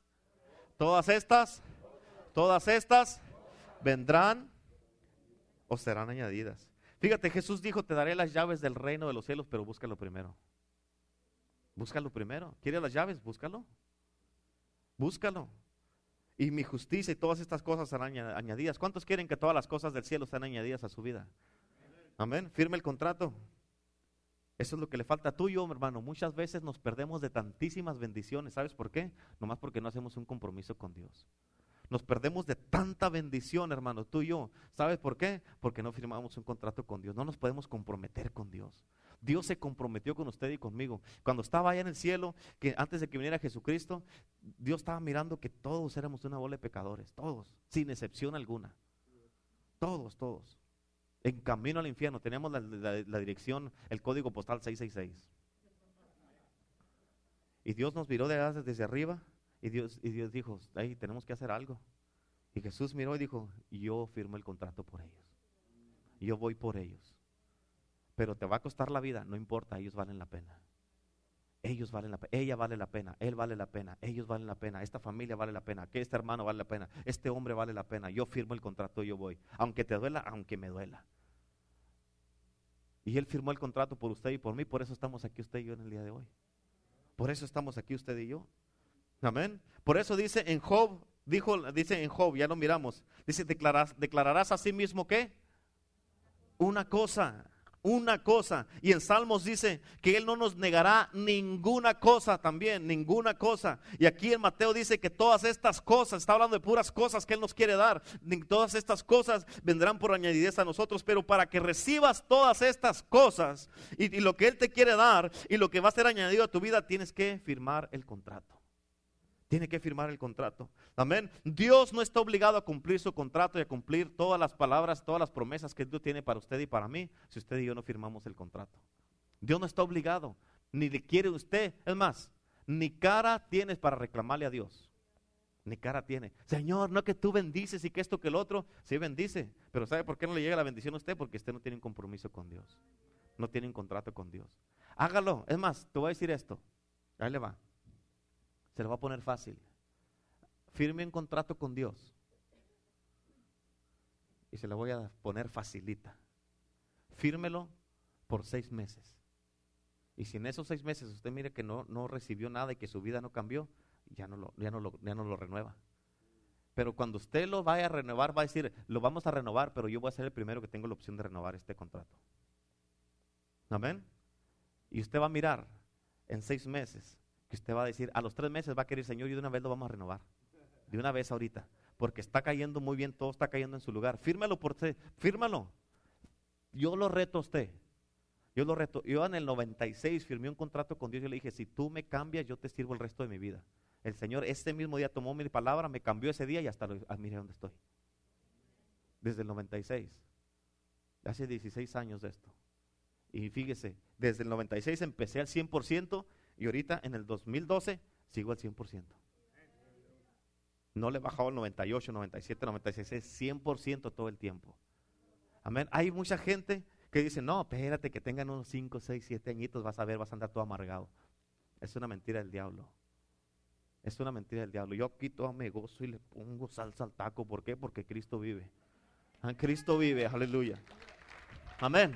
todas estas, todas estas vendrán o serán añadidas. Fíjate, Jesús dijo, te daré las llaves del reino de los cielos, pero búscalo primero. Búscalo primero. ¿Quieres las llaves? Búscalo. Búscalo. Y mi justicia y todas estas cosas serán añadidas. ¿Cuántos quieren que todas las cosas del cielo sean añadidas a su vida? Amén. Firme el contrato. Eso es lo que le falta a tuyo, hermano. Muchas veces nos perdemos de tantísimas bendiciones. ¿Sabes por qué? Nomás porque no hacemos un compromiso con Dios. Nos perdemos de tanta bendición, hermano, tú y yo. ¿Sabes por qué? Porque no firmamos un contrato con Dios. No nos podemos comprometer con Dios. Dios se comprometió con usted y conmigo. Cuando estaba allá en el cielo, que antes de que viniera Jesucristo, Dios estaba mirando que todos éramos una bola de pecadores, todos, sin excepción alguna. Todos, todos. En camino al infierno, teníamos la, la dirección, el código postal 666. Y Dios nos miró de, desde arriba y Dios, y Dios dijo, ahí tenemos que hacer algo. Y Jesús miró y dijo, yo firmo el contrato por ellos. Yo voy por ellos. Pero te va a costar la vida, no importa, ellos valen la pena. Ellos valen la pena, ella vale la pena, él vale la pena, ellos valen la pena, esta familia vale la pena, que este hermano vale la pena, este hombre vale la pena. Yo firmo el contrato, yo voy. Aunque te duela, aunque me duela. Y él firmó el contrato por usted y por mí, por eso estamos aquí usted y yo en el día de hoy. Por eso estamos aquí usted y yo. Amén. Por eso dice en Job, dijo, dice en Job, ya lo miramos, dice, declararás, declararás a sí mismo qué? Una cosa, una cosa. Y en Salmos dice que Él no nos negará ninguna cosa también, ninguna cosa. Y aquí en Mateo dice que todas estas cosas, está hablando de puras cosas que Él nos quiere dar, todas estas cosas vendrán por añadidez a nosotros, pero para que recibas todas estas cosas y, y lo que Él te quiere dar y lo que va a ser añadido a tu vida, tienes que firmar el contrato. Tiene que firmar el contrato. Amén. Dios no está obligado a cumplir su contrato y a cumplir todas las palabras, todas las promesas que Dios tiene para usted y para mí si usted y yo no firmamos el contrato. Dios no está obligado, ni le quiere usted. Es más, ni cara tienes para reclamarle a Dios. Ni cara tiene. Señor, no que tú bendices y que esto que el otro. Sí bendice. Pero ¿sabe por qué no le llega la bendición a usted? Porque usted no tiene un compromiso con Dios. No tiene un contrato con Dios. Hágalo. Es más, te voy a decir esto. Ahí le va. Se lo va a poner fácil. Firme un contrato con Dios. Y se lo voy a poner facilita. Fírmelo por seis meses. Y si en esos seis meses usted mire que no, no recibió nada y que su vida no cambió, ya no, lo, ya, no lo, ya no lo renueva. Pero cuando usted lo vaya a renovar, va a decir, lo vamos a renovar, pero yo voy a ser el primero que tengo la opción de renovar este contrato. Amén. Y usted va a mirar en seis meses usted va a decir, a los tres meses va a querer, Señor, y de una vez lo vamos a renovar. De una vez ahorita. Porque está cayendo muy bien, todo está cayendo en su lugar. Fírmalo por usted, fírmalo. Yo lo reto a usted. Yo lo reto. Yo en el 96 firmé un contrato con Dios. Yo le dije, si tú me cambias, yo te sirvo el resto de mi vida. El Señor ese mismo día tomó mi palabra, me cambió ese día y hasta lo, ah, mire dónde estoy. Desde el 96. Hace 16 años de esto. Y fíjese, desde el 96 empecé al 100% y ahorita en el 2012 sigo al 100%. No le he bajado al 98, 97, 96, es 100% todo el tiempo. Amén. Hay mucha gente que dice, no, espérate que tengan unos 5, 6, 7 añitos, vas a ver, vas a andar todo amargado. Es una mentira del diablo. Es una mentira del diablo. Yo aquí todo me gozo y le pongo salsa al taco. ¿Por qué? Porque Cristo vive. Ah, Cristo vive, aleluya. Amén.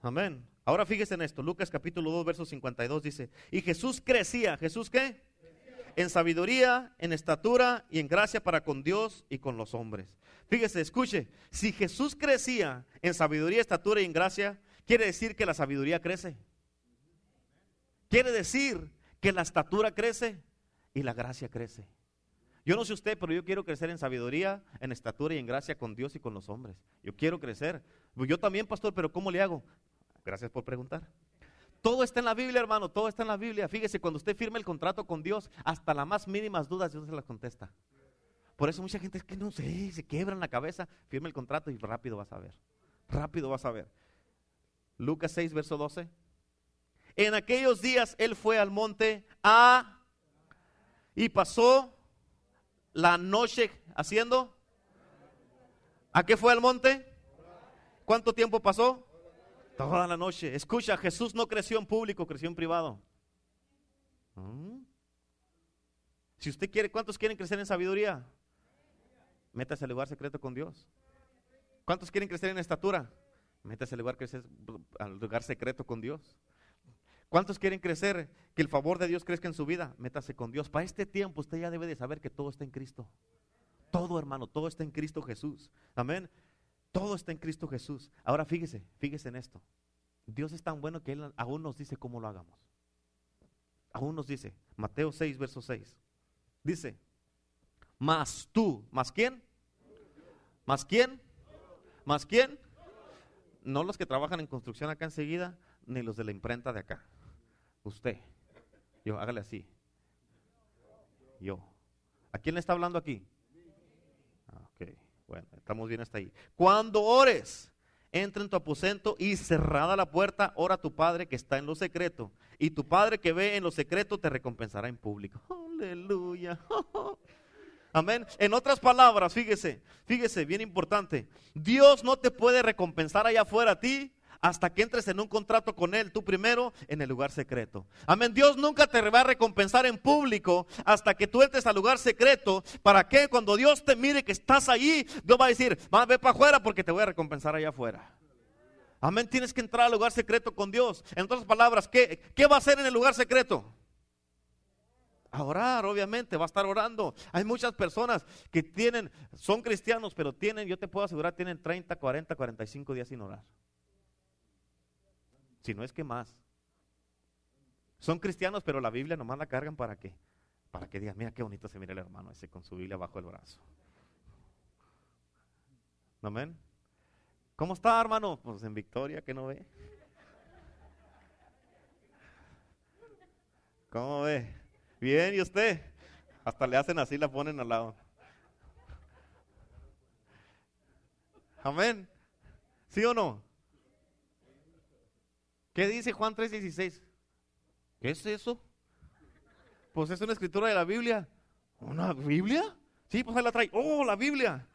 Amén. Ahora fíjese en esto, Lucas capítulo 2, verso 52 dice, y Jesús crecía, ¿Jesús qué? En sabiduría, en estatura y en gracia para con Dios y con los hombres. Fíjese, escuche, si Jesús crecía en sabiduría, estatura y en gracia, quiere decir que la sabiduría crece. Quiere decir que la estatura crece y la gracia crece. Yo no sé usted, pero yo quiero crecer en sabiduría, en estatura y en gracia con Dios y con los hombres. Yo quiero crecer. Yo también, pastor, pero ¿cómo le hago? Gracias por preguntar. Todo está en la Biblia, hermano, todo está en la Biblia. Fíjese, cuando usted firma el contrato con Dios, hasta las más mínimas dudas Dios se las contesta. Por eso mucha gente es que no sé, se quiebran la cabeza, firma el contrato y rápido vas a ver. Rápido vas a ver. Lucas 6, verso 12. En aquellos días él fue al monte A y pasó la noche haciendo. ¿A qué fue al monte? ¿Cuánto tiempo pasó? Toda la noche. Escucha, Jesús no creció en público, creció en privado. ¿Mm? Si usted quiere, ¿cuántos quieren crecer en sabiduría? Métase al lugar secreto con Dios. ¿Cuántos quieren crecer en estatura? Métase al lugar, al lugar secreto con Dios. ¿Cuántos quieren crecer? Que el favor de Dios crezca en su vida. Métase con Dios. Para este tiempo usted ya debe de saber que todo está en Cristo. Todo hermano, todo está en Cristo Jesús. Amén. Todo está en Cristo Jesús. Ahora fíjese, fíjese en esto. Dios es tan bueno que Él aún nos dice cómo lo hagamos. Aún nos dice, Mateo 6, verso 6. Dice, más tú, ¿más quién? ¿Más quién? ¿Más quién? No los que trabajan en construcción acá enseguida, ni los de la imprenta de acá. Usted. Yo, hágale así. Yo. ¿A quién le está hablando aquí? Bueno, estamos bien hasta ahí. Cuando ores, entra en tu aposento y cerrada la puerta, ora a tu Padre que está en lo secreto. Y tu Padre que ve en lo secreto te recompensará en público. Aleluya. Amén. En otras palabras, fíjese, fíjese, bien importante. Dios no te puede recompensar allá afuera a ti hasta que entres en un contrato con Él, tú primero, en el lugar secreto. Amén. Dios nunca te va a recompensar en público hasta que tú entres al lugar secreto. ¿Para que Cuando Dios te mire que estás ahí, Dios va a decir, va a ver para afuera porque te voy a recompensar allá afuera. Amén. Tienes que entrar al lugar secreto con Dios. En otras palabras, ¿qué, qué va a hacer en el lugar secreto? A orar, obviamente, va a estar orando. Hay muchas personas que tienen, son cristianos, pero tienen, yo te puedo asegurar, tienen 30, 40, 45 días sin orar si no es que más. Son cristianos, pero la Biblia nomás la cargan para qué? Para que digan, mira qué bonito se mira el hermano ese con su Biblia bajo el brazo. Amén. ¿Cómo está, hermano? Pues en victoria, que no ve. ¿Cómo ve? Bien, ¿y usted? Hasta le hacen así, la ponen al lado. Amén. ¿Sí o no? ¿Qué dice Juan 3:16? ¿Qué es eso? Pues es una escritura de la Biblia. ¿Una Biblia? Sí, pues ahí la trae. Oh, la Biblia.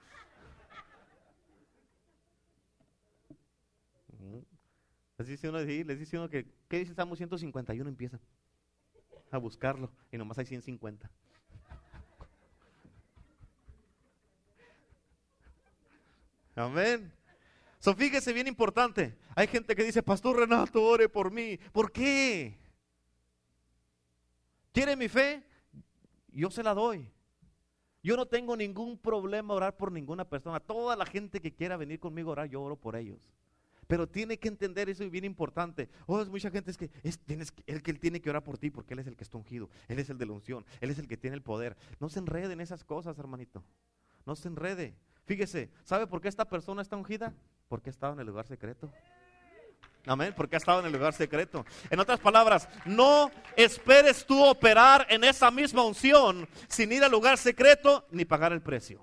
Les dice uno, les dice uno que, ¿qué dice Salmo 151? Empieza a buscarlo y nomás hay 150. Amén. So, fíjese bien importante. Hay gente que dice, Pastor Renato, ore por mí. ¿Por qué? ¿Quiere mi fe? Yo se la doy. Yo no tengo ningún problema orar por ninguna persona. Toda la gente que quiera venir conmigo a orar, yo oro por ellos. Pero tiene que entender eso y bien importante. Oh, es mucha gente es que es tienes él que él tiene que orar por ti porque él es el que está ungido, él es el de la unción, él es el que tiene el poder. No se enrede en esas cosas, hermanito. No se enrede. Fíjese, ¿sabe por qué esta persona está ungida? Porque ha estado en el lugar secreto. Amén, porque ha estado en el lugar secreto. En otras palabras, no esperes tú operar en esa misma unción sin ir al lugar secreto ni pagar el precio.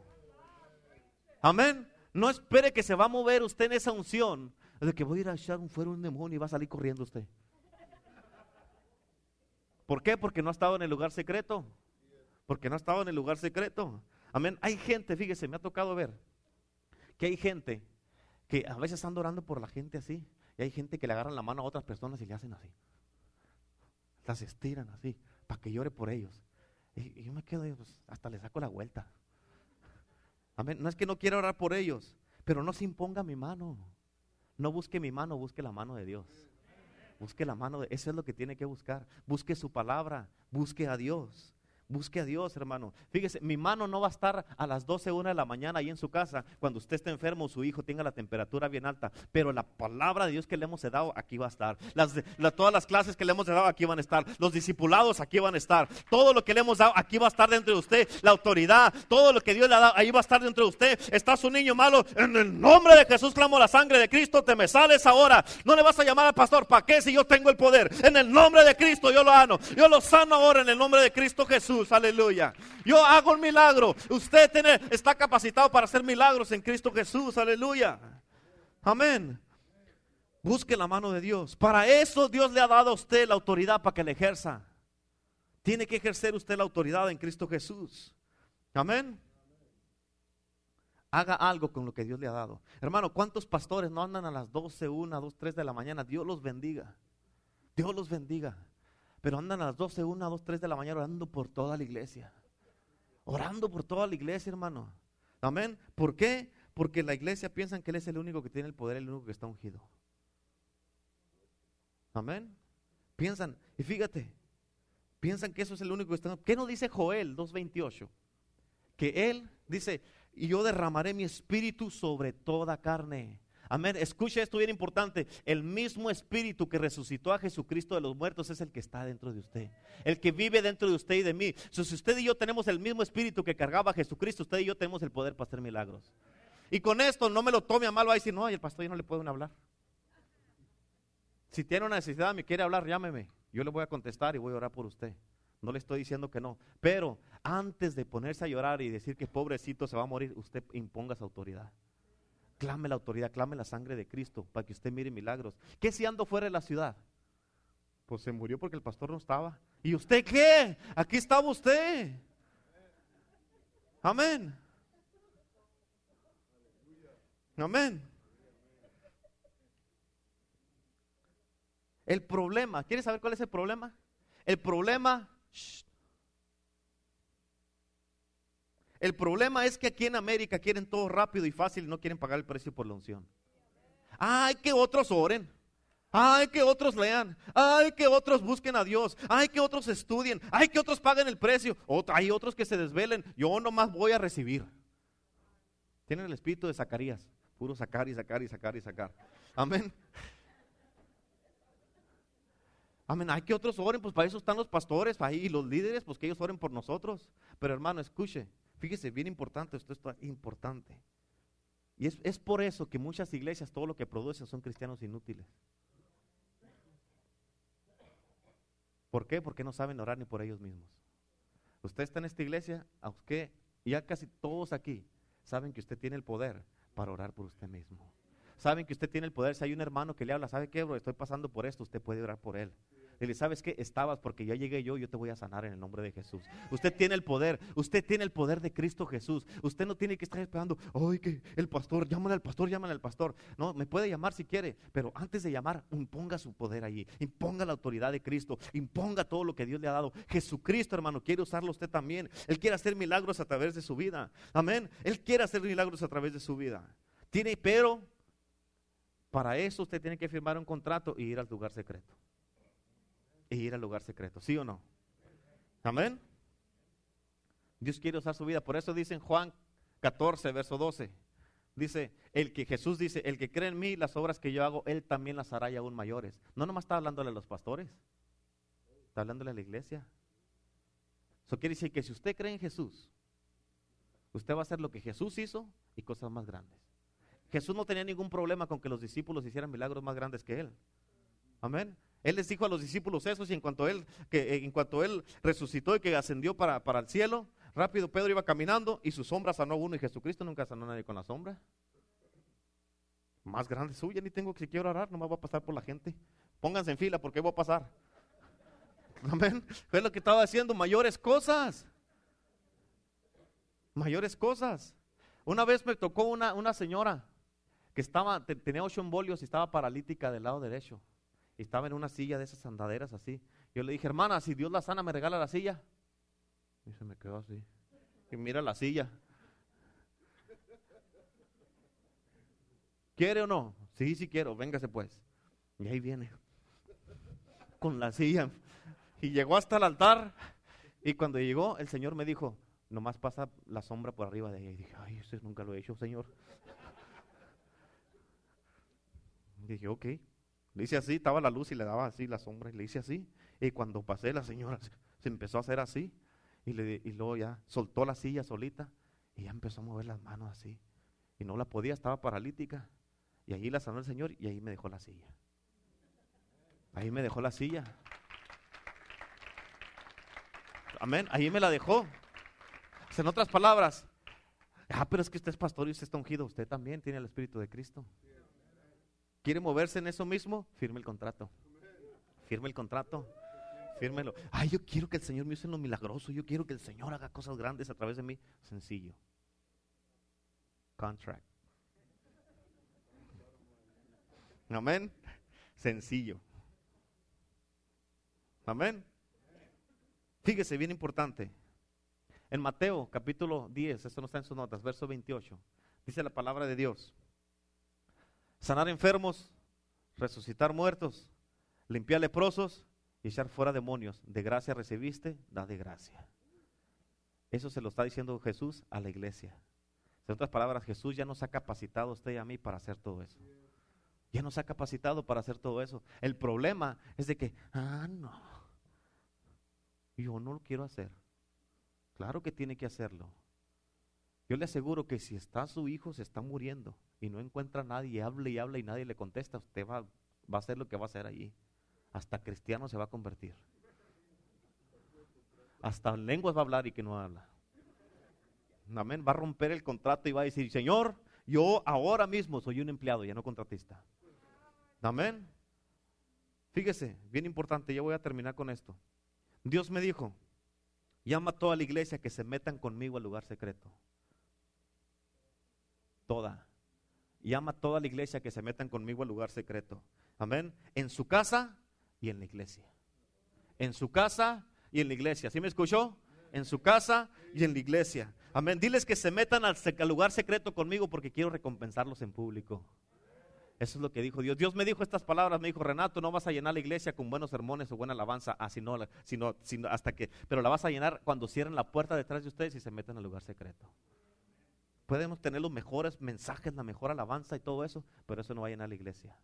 Amén. No espere que se va a mover usted en esa unción de que voy a ir a echar un fuera un demonio y va a salir corriendo usted. ¿Por qué? Porque no ha estado en el lugar secreto. Porque no ha estado en el lugar secreto. Amén. Hay gente, fíjese, me ha tocado ver que hay gente que a veces están orando por la gente así. Y hay gente que le agarran la mano a otras personas y le hacen así. Las estiran así, para que llore por ellos. Y, yo me quedo, pues, hasta le saco la vuelta. Amén. No es que no quiera orar por ellos, pero no se imponga mi mano. No busque mi mano, busque la mano de Dios. Busque la mano de, eso es lo que tiene que buscar. Busque su palabra, busque a Dios. Busque a Dios, hermano. Fíjese, mi mano no va a estar a las 12, una de la mañana ahí en su casa cuando usted esté enfermo o su hijo tenga la temperatura bien alta. Pero la palabra de Dios que le hemos dado aquí va a estar. Todas las clases que le hemos dado aquí van a estar. Los discipulados aquí van a estar. Todo lo que le hemos dado aquí va a estar dentro de usted. La autoridad, todo lo que Dios le ha dado ahí va a estar dentro de usted. Está su niño malo. En el nombre de Jesús clamo la sangre de Cristo. Te me sales ahora. No le vas a llamar al pastor. ¿Para qué si yo tengo el poder? En el nombre de Cristo yo lo amo. Yo lo sano ahora en el nombre de Cristo Jesús aleluya. Yo hago el milagro. Usted tiene, está capacitado para hacer milagros en Cristo Jesús, aleluya. Amén. Busque la mano de Dios. Para eso Dios le ha dado a usted la autoridad para que le ejerza. Tiene que ejercer usted la autoridad en Cristo Jesús. Amén. Haga algo con lo que Dios le ha dado. Hermano, ¿cuántos pastores no andan a las 12, 1, 2, 3 de la mañana? Dios los bendiga. Dios los bendiga. Pero andan a las 12, 1, 2, 3 de la mañana orando por toda la iglesia. Orando por toda la iglesia, hermano. Amén. ¿Por qué? Porque la iglesia piensan que Él es el único que tiene el poder, el único que está ungido. Amén. Piensan, y fíjate, piensan que eso es el único que está. ¿Qué nos dice Joel 2.28? Que Él dice, y yo derramaré mi espíritu sobre toda carne. Amén. Escuche esto bien importante. El mismo espíritu que resucitó a Jesucristo de los muertos es el que está dentro de usted. El que vive dentro de usted y de mí. si usted y yo tenemos el mismo espíritu que cargaba a Jesucristo, usted y yo tenemos el poder para hacer milagros. Y con esto no me lo tome a mal, va a decir, no, el pastor ya no le pueden hablar. Si tiene una necesidad, me quiere hablar, llámeme. Yo le voy a contestar y voy a orar por usted. No le estoy diciendo que no. Pero antes de ponerse a llorar y decir que pobrecito se va a morir, usted imponga su autoridad. Clame la autoridad, clame la sangre de Cristo para que usted mire milagros. ¿Qué si ando fuera de la ciudad? Pues se murió porque el pastor no estaba. ¿Y usted qué? Aquí estaba usted. Amén. Amén. El problema, ¿quiere saber cuál es el problema? El problema, El problema es que aquí en América quieren todo rápido y fácil y no quieren pagar el precio por la unción. Ay, que otros oren. Ay, que otros lean. Ay, que otros busquen a Dios. Ay, que otros estudien. Ay, que otros paguen el precio. hay otros que se desvelen. Yo nomás voy a recibir. Tienen el espíritu de Zacarías. Puro sacar y sacar y sacar y sacar. Amén. Amén. Hay que otros oren, pues para eso están los pastores, ahí los líderes, pues que ellos oren por nosotros. Pero hermano, escuche, Fíjese, bien importante, esto es importante. Y es, es por eso que muchas iglesias todo lo que producen son cristianos inútiles. ¿Por qué? Porque no saben orar ni por ellos mismos. Usted está en esta iglesia, a usted, ya casi todos aquí saben que usted tiene el poder para orar por usted mismo. Saben que usted tiene el poder. Si hay un hermano que le habla, ¿sabe qué, bro? Estoy pasando por esto, usted puede orar por él. Dile, ¿sabes qué? Estabas porque ya llegué yo, yo te voy a sanar en el nombre de Jesús. Usted tiene el poder, usted tiene el poder de Cristo Jesús. Usted no tiene que estar esperando, ay, que el pastor, llámale al pastor, llámale al pastor. No, me puede llamar si quiere, pero antes de llamar, imponga su poder allí, imponga la autoridad de Cristo, imponga todo lo que Dios le ha dado. Jesucristo, hermano, quiere usarlo usted también. Él quiere hacer milagros a través de su vida. Amén. Él quiere hacer milagros a través de su vida. Tiene, pero para eso usted tiene que firmar un contrato y ir al lugar secreto e ir al lugar secreto. ¿Sí o no? Amén. Dios quiere usar su vida. Por eso dice en Juan 14, verso 12. Dice, el que Jesús dice, el que cree en mí, las obras que yo hago, él también las hará y aún mayores. No nomás está hablándole a los pastores, está hablándole a la iglesia. Eso quiere decir que si usted cree en Jesús, usted va a hacer lo que Jesús hizo y cosas más grandes. Jesús no tenía ningún problema con que los discípulos hicieran milagros más grandes que él. Amén. Él les dijo a los discípulos eso y en cuanto él, que, eh, en cuanto él resucitó y que ascendió para, para el cielo, rápido Pedro iba caminando y su sombra sanó a uno y Jesucristo nunca sanó a nadie con la sombra. Más grande suya, ni tengo que siquiera orar, no me va a pasar por la gente. Pónganse en fila porque voy a pasar. Amén. Fue lo que estaba haciendo, mayores cosas. Mayores cosas. Una vez me tocó una, una señora que estaba, tenía ocho embolios y estaba paralítica del lado derecho estaba en una silla de esas andaderas así. Yo le dije, hermana, si Dios la sana, ¿me regala la silla? Y se me quedó así. Y mira la silla. ¿Quiere o no? Sí, sí quiero, véngase pues. Y ahí viene. Con la silla. Y llegó hasta el altar. Y cuando llegó, el Señor me dijo, nomás pasa la sombra por arriba de ella. Y dije, ay, eso nunca lo he hecho, Señor. Y dije, ok. Le hice así, estaba la luz y le daba así la sombra y le hice así. Y cuando pasé la señora se empezó a hacer así y, le, y luego ya soltó la silla solita y ya empezó a mover las manos así. Y no la podía, estaba paralítica. Y ahí la sanó el Señor y ahí me dejó la silla. Ahí me dejó la silla. Amén, ahí me la dejó. En otras palabras, ah, pero es que usted es pastor y usted está ungido. Usted también tiene el Espíritu de Cristo. ¿Quiere moverse en eso mismo? Firme el contrato. Firme el contrato. Fírmelo. Ay, yo quiero que el Señor me use en lo milagroso. Yo quiero que el Señor haga cosas grandes a través de mí. Sencillo. Contract. Amén. Sencillo. Amén. Fíjese, bien importante. En Mateo capítulo 10, esto no está en sus notas, verso 28, dice la palabra de Dios sanar enfermos, resucitar muertos, limpiar leprosos y echar fuera demonios. De gracia recibiste, da de gracia. Eso se lo está diciendo Jesús a la iglesia. En otras palabras, Jesús ya nos ha capacitado a usted y a mí para hacer todo eso. Ya nos ha capacitado para hacer todo eso. El problema es de que, ah, no, yo no lo quiero hacer. Claro que tiene que hacerlo. Yo le aseguro que si está su hijo, se está muriendo y no encuentra a nadie, habla y habla y nadie le contesta, usted va, va a hacer lo que va a hacer allí. Hasta cristiano se va a convertir. Hasta lenguas va a hablar y que no habla. Amén. Va a romper el contrato y va a decir, Señor, yo ahora mismo soy un empleado, ya no contratista. Amén. Fíjese, bien importante, ya voy a terminar con esto. Dios me dijo, llama a toda la iglesia que se metan conmigo al lugar secreto. Toda. Llama a toda la iglesia que se metan conmigo al lugar secreto. Amén. En su casa y en la iglesia. En su casa y en la iglesia. ¿Sí me escuchó? En su casa y en la iglesia. Amén. Diles que se metan al, lugar secreto conmigo porque quiero recompensarlos en público. Eso es lo que dijo Dios. Dios me dijo estas palabras, me dijo, Renato, no vas a llenar la iglesia con buenos sermones o buena alabanza, no, sino, sino hasta que, pero la vas a llenar cuando cierren la puerta detrás de ustedes y se metan al lugar secreto. Podemos tener los mejores mensajes, la mejor alabanza y todo eso, pero eso no va a llenar la iglesia.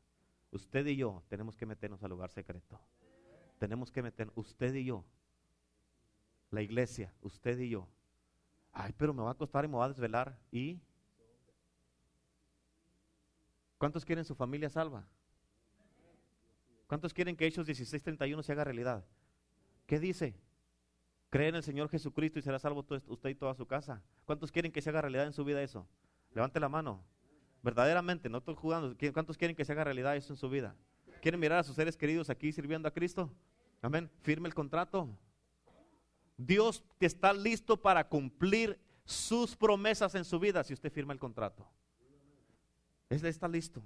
Usted y yo tenemos que meternos al lugar secreto. Tenemos que meter, usted y yo, la iglesia, usted y yo. Ay, pero me va a costar y me va a desvelar. ¿Y? ¿Cuántos quieren su familia salva? ¿Cuántos quieren que Hechos 16:31 se haga realidad? ¿Qué dice? Cree en el Señor Jesucristo y será salvo usted y toda su casa. ¿Cuántos quieren que se haga realidad en su vida eso? Levante la mano. Verdaderamente, no estoy jugando. ¿Cuántos quieren que se haga realidad eso en su vida? ¿Quieren mirar a sus seres queridos aquí sirviendo a Cristo? Amén. Firme el contrato. Dios está listo para cumplir sus promesas en su vida si usted firma el contrato. Él está listo.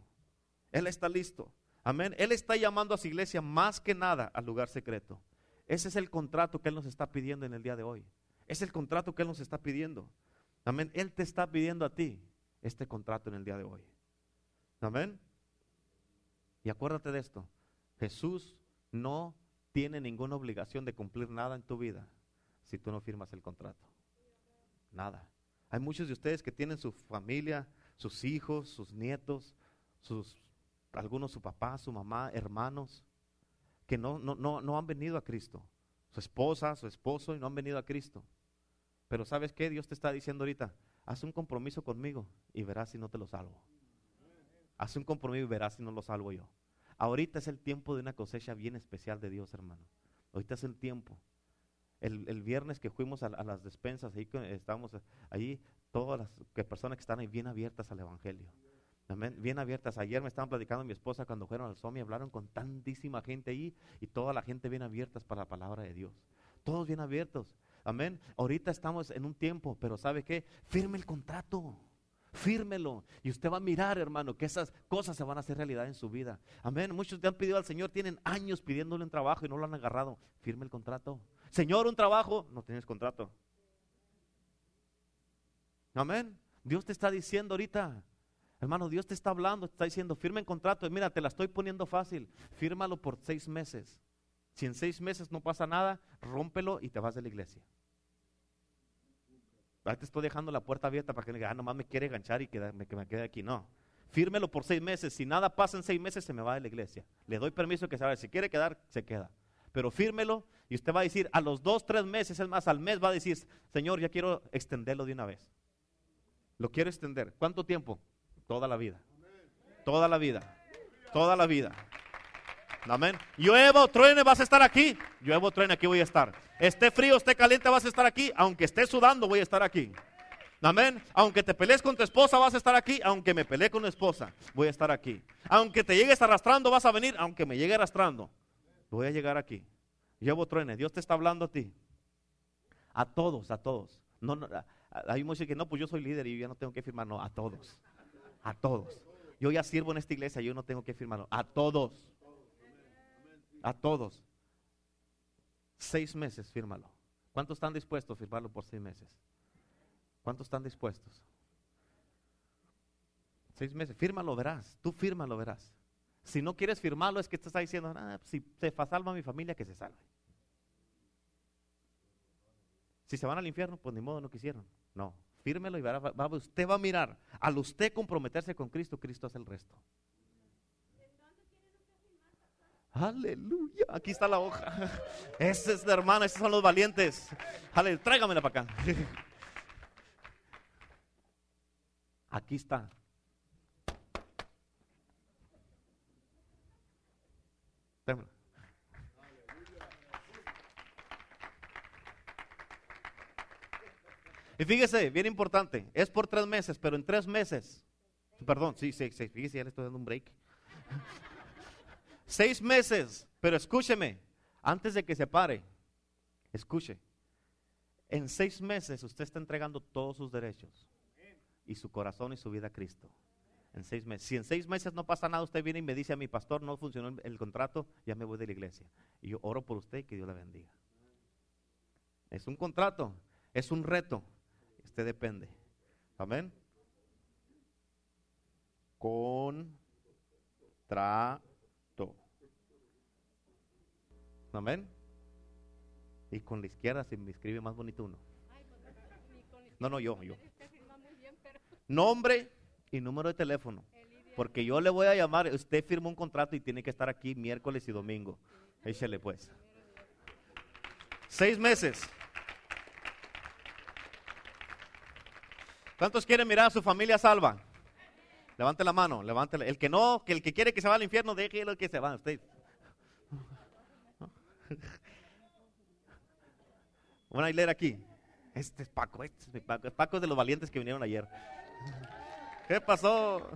Él está listo. Amén. Él está llamando a su iglesia más que nada al lugar secreto. Ese es el contrato que Él nos está pidiendo en el día de hoy. Es el contrato que Él nos está pidiendo. Amén. Él te está pidiendo a ti este contrato en el día de hoy. Amén. Y acuérdate de esto. Jesús no tiene ninguna obligación de cumplir nada en tu vida si tú no firmas el contrato. Nada. Hay muchos de ustedes que tienen su familia, sus hijos, sus nietos, sus, algunos su papá, su mamá, hermanos, que no, no, no, no han venido a Cristo. Su esposa, su esposo, y no han venido a Cristo. Pero ¿sabes qué? Dios te está diciendo ahorita, haz un compromiso conmigo y verás si no te lo salvo. Haz un compromiso y verás si no lo salvo yo. Ahorita es el tiempo de una cosecha bien especial de Dios, hermano. Ahorita es el tiempo. El, viernes que fuimos a, las despensas, ahí estábamos ahí, todas las personas que están ahí bien abiertas al Evangelio. Bien abiertas. Ayer me estaban platicando mi esposa cuando fueron al SOMI, hablaron con tantísima gente ahí y toda la gente bien abiertas para la palabra de Dios. Todos bien abiertos. Amén. Ahorita estamos en un tiempo, pero ¿sabe qué? Firme el contrato. Fírmelo. Y usted va a mirar, hermano, que esas cosas se van a hacer realidad en su vida. Amén. Muchos te han pedido al Señor, tienen años pidiéndole un trabajo y no lo han agarrado. Firme el contrato. Señor, un trabajo, no tienes contrato. Amén. Dios te está diciendo ahorita, hermano, Dios te está hablando, te está diciendo, firme el contrato. Mira, te la estoy poniendo fácil. Fírmalo por seis meses. Si en seis meses no pasa nada, rómpelo y te vas de la iglesia. Ahí te estoy dejando la puerta abierta para que me diga, ah, nomás me quiere enganchar y que me quede aquí. No. Fírmelo por seis meses. Si nada pasa en seis meses, se me va de la iglesia. Le doy permiso que se vaya. Si quiere quedar, se queda. Pero fírmelo y usted va a decir, a los dos, tres meses, es más, al mes va a decir, Señor, ya quiero extenderlo de una vez. Lo quiero extender. ¿Cuánto tiempo? Toda la vida. Toda la vida. Toda la vida. Amén. Llueva o truene, vas a estar aquí. Llueva o truene, aquí voy a estar. Esté frío, esté caliente, vas a estar aquí. Aunque esté sudando, voy a estar aquí. Amén. Aunque te pelees con tu esposa, vas a estar aquí. Aunque me peleé con tu esposa, voy a estar aquí. Aunque te llegues arrastrando, vas a venir. Aunque me llegue arrastrando, voy a llegar aquí. Llevo truene. Dios te está hablando a ti. A todos, a todos. No, no, hay muchos que no, pues yo soy líder y yo ya no tengo que firmar. No, a todos. A todos. Yo ya sirvo en esta iglesia, yo no tengo que firmarlo. A todos. A todos. Seis meses, fírmalo. ¿Cuántos están dispuestos a firmarlo por seis meses? ¿Cuántos están dispuestos? Seis meses, fírmalo, verás. Tú fírmalo, verás. Si no quieres firmarlo, es que te está diciendo, ah, si se salva mi familia, que se salve. Si se van al infierno, pues ni modo, no quisieron. No, fírmelo y verá, usted va a mirar. Al usted comprometerse con Cristo, Cristo hace el resto. Aleluya. Aquí está la hoja. Esa es la hermana, esos son los valientes. Aleluya. Tráigamela para acá. Aquí está. Y fíjese, bien importante, es por tres meses, pero en tres meses, perdón, sí, sí, sí fíjese, ya le estoy dando un break. Seis meses, pero escúcheme, antes de que se pare, escuche, en seis meses usted está entregando todos sus derechos y su corazón y su vida a Cristo. En seis meses. Si en seis meses no pasa nada, usted viene y me dice a mi pastor, no funcionó el contrato, ya me voy de la iglesia. Y yo oro por usted y que Dios la bendiga. Es un contrato, es un reto. Usted depende. Amén. Contrato. Amén. Y con la izquierda se me escribe más bonito uno. No, no, yo, yo. Nombre y número de teléfono. Porque yo le voy a llamar, usted firma un contrato y tiene que estar aquí miércoles y domingo. Échale pues. Seis meses. ¿Cuántos quieren mirar a su familia salva? Levante la mano, levante El que no, que el que quiere que se vaya al infierno, déjelo que se va. Usted. Van a leer aquí. Este es Paco, este es mi Paco. Es de los valientes que vinieron ayer. ¿Qué pasó?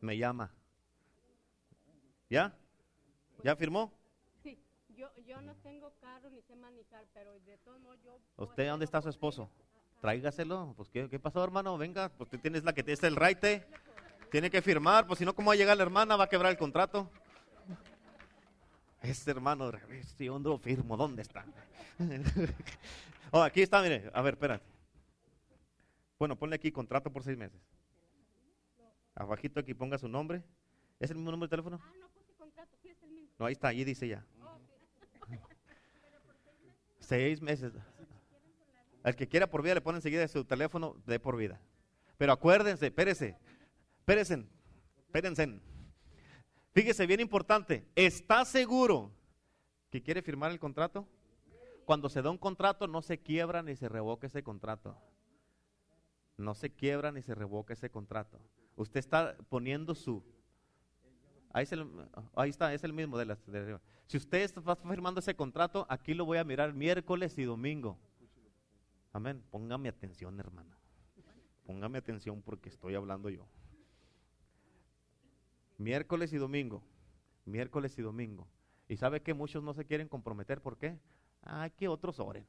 Me llama. ¿Ya? ¿Ya firmó? Sí, yo, yo no tengo carro ni sé manejar, pero de todos modos yo... ¿Usted dónde está su esposo? Tráigaselo. Pues, ¿qué, qué pasó, hermano? Venga, pues tú tienes la que te es el raite. Tiene que firmar, pues si no, ¿cómo va a llegar la hermana? Va a quebrar el contrato. Este hermano, si ¿dónde lo firmo? ¿Dónde está? oh, aquí está, mire. A ver, espérate. Bueno, ponle aquí contrato por seis meses. Abajito aquí ponga su nombre. ¿Es el mismo número de teléfono? Ah, no puse contrato, sí es el mismo. No, ahí está, ahí dice ya. Seis meses. Al que quiera por vida le pone enseguida su teléfono de por vida. Pero acuérdense, espérese, espérense, espérense. Fíjese, bien importante, ¿está seguro que quiere firmar el contrato? Cuando se da un contrato no se quiebra ni se revoca ese contrato. No se quiebra ni se revoca ese contrato. Usted está poniendo su... Ahí, está, es el mismo de las de arriba. Si usted está firmando ese contrato, aquí lo voy a mirar miércoles y domingo. Amén. Póngame atención, hermana. Póngame atención porque estoy hablando yo. Miércoles y domingo. Miércoles y domingo. Y sabe que muchos no se quieren comprometer. ¿Por qué? Ay, que otros oren.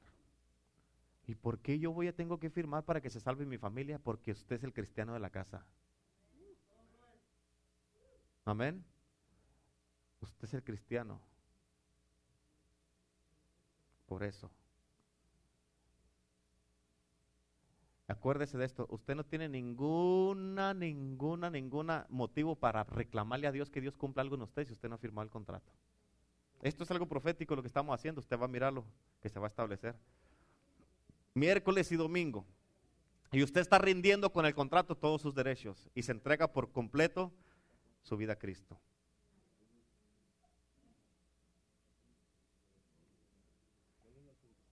¿Y por qué yo voy a tengo que firmar para que se salve mi familia? Porque usted es el cristiano de la casa. Amén. Usted es el cristiano. Por eso. Acuérdese de esto, usted no tiene ninguna, ninguna, ninguna motivo para reclamarle a Dios que Dios cumpla algo en usted si usted no firmado el contrato. Esto es algo profético lo que estamos haciendo, usted va a mirarlo, que se va a establecer. Miércoles y domingo. Y usted está rindiendo con el contrato todos sus derechos y se entrega por completo su vida a Cristo.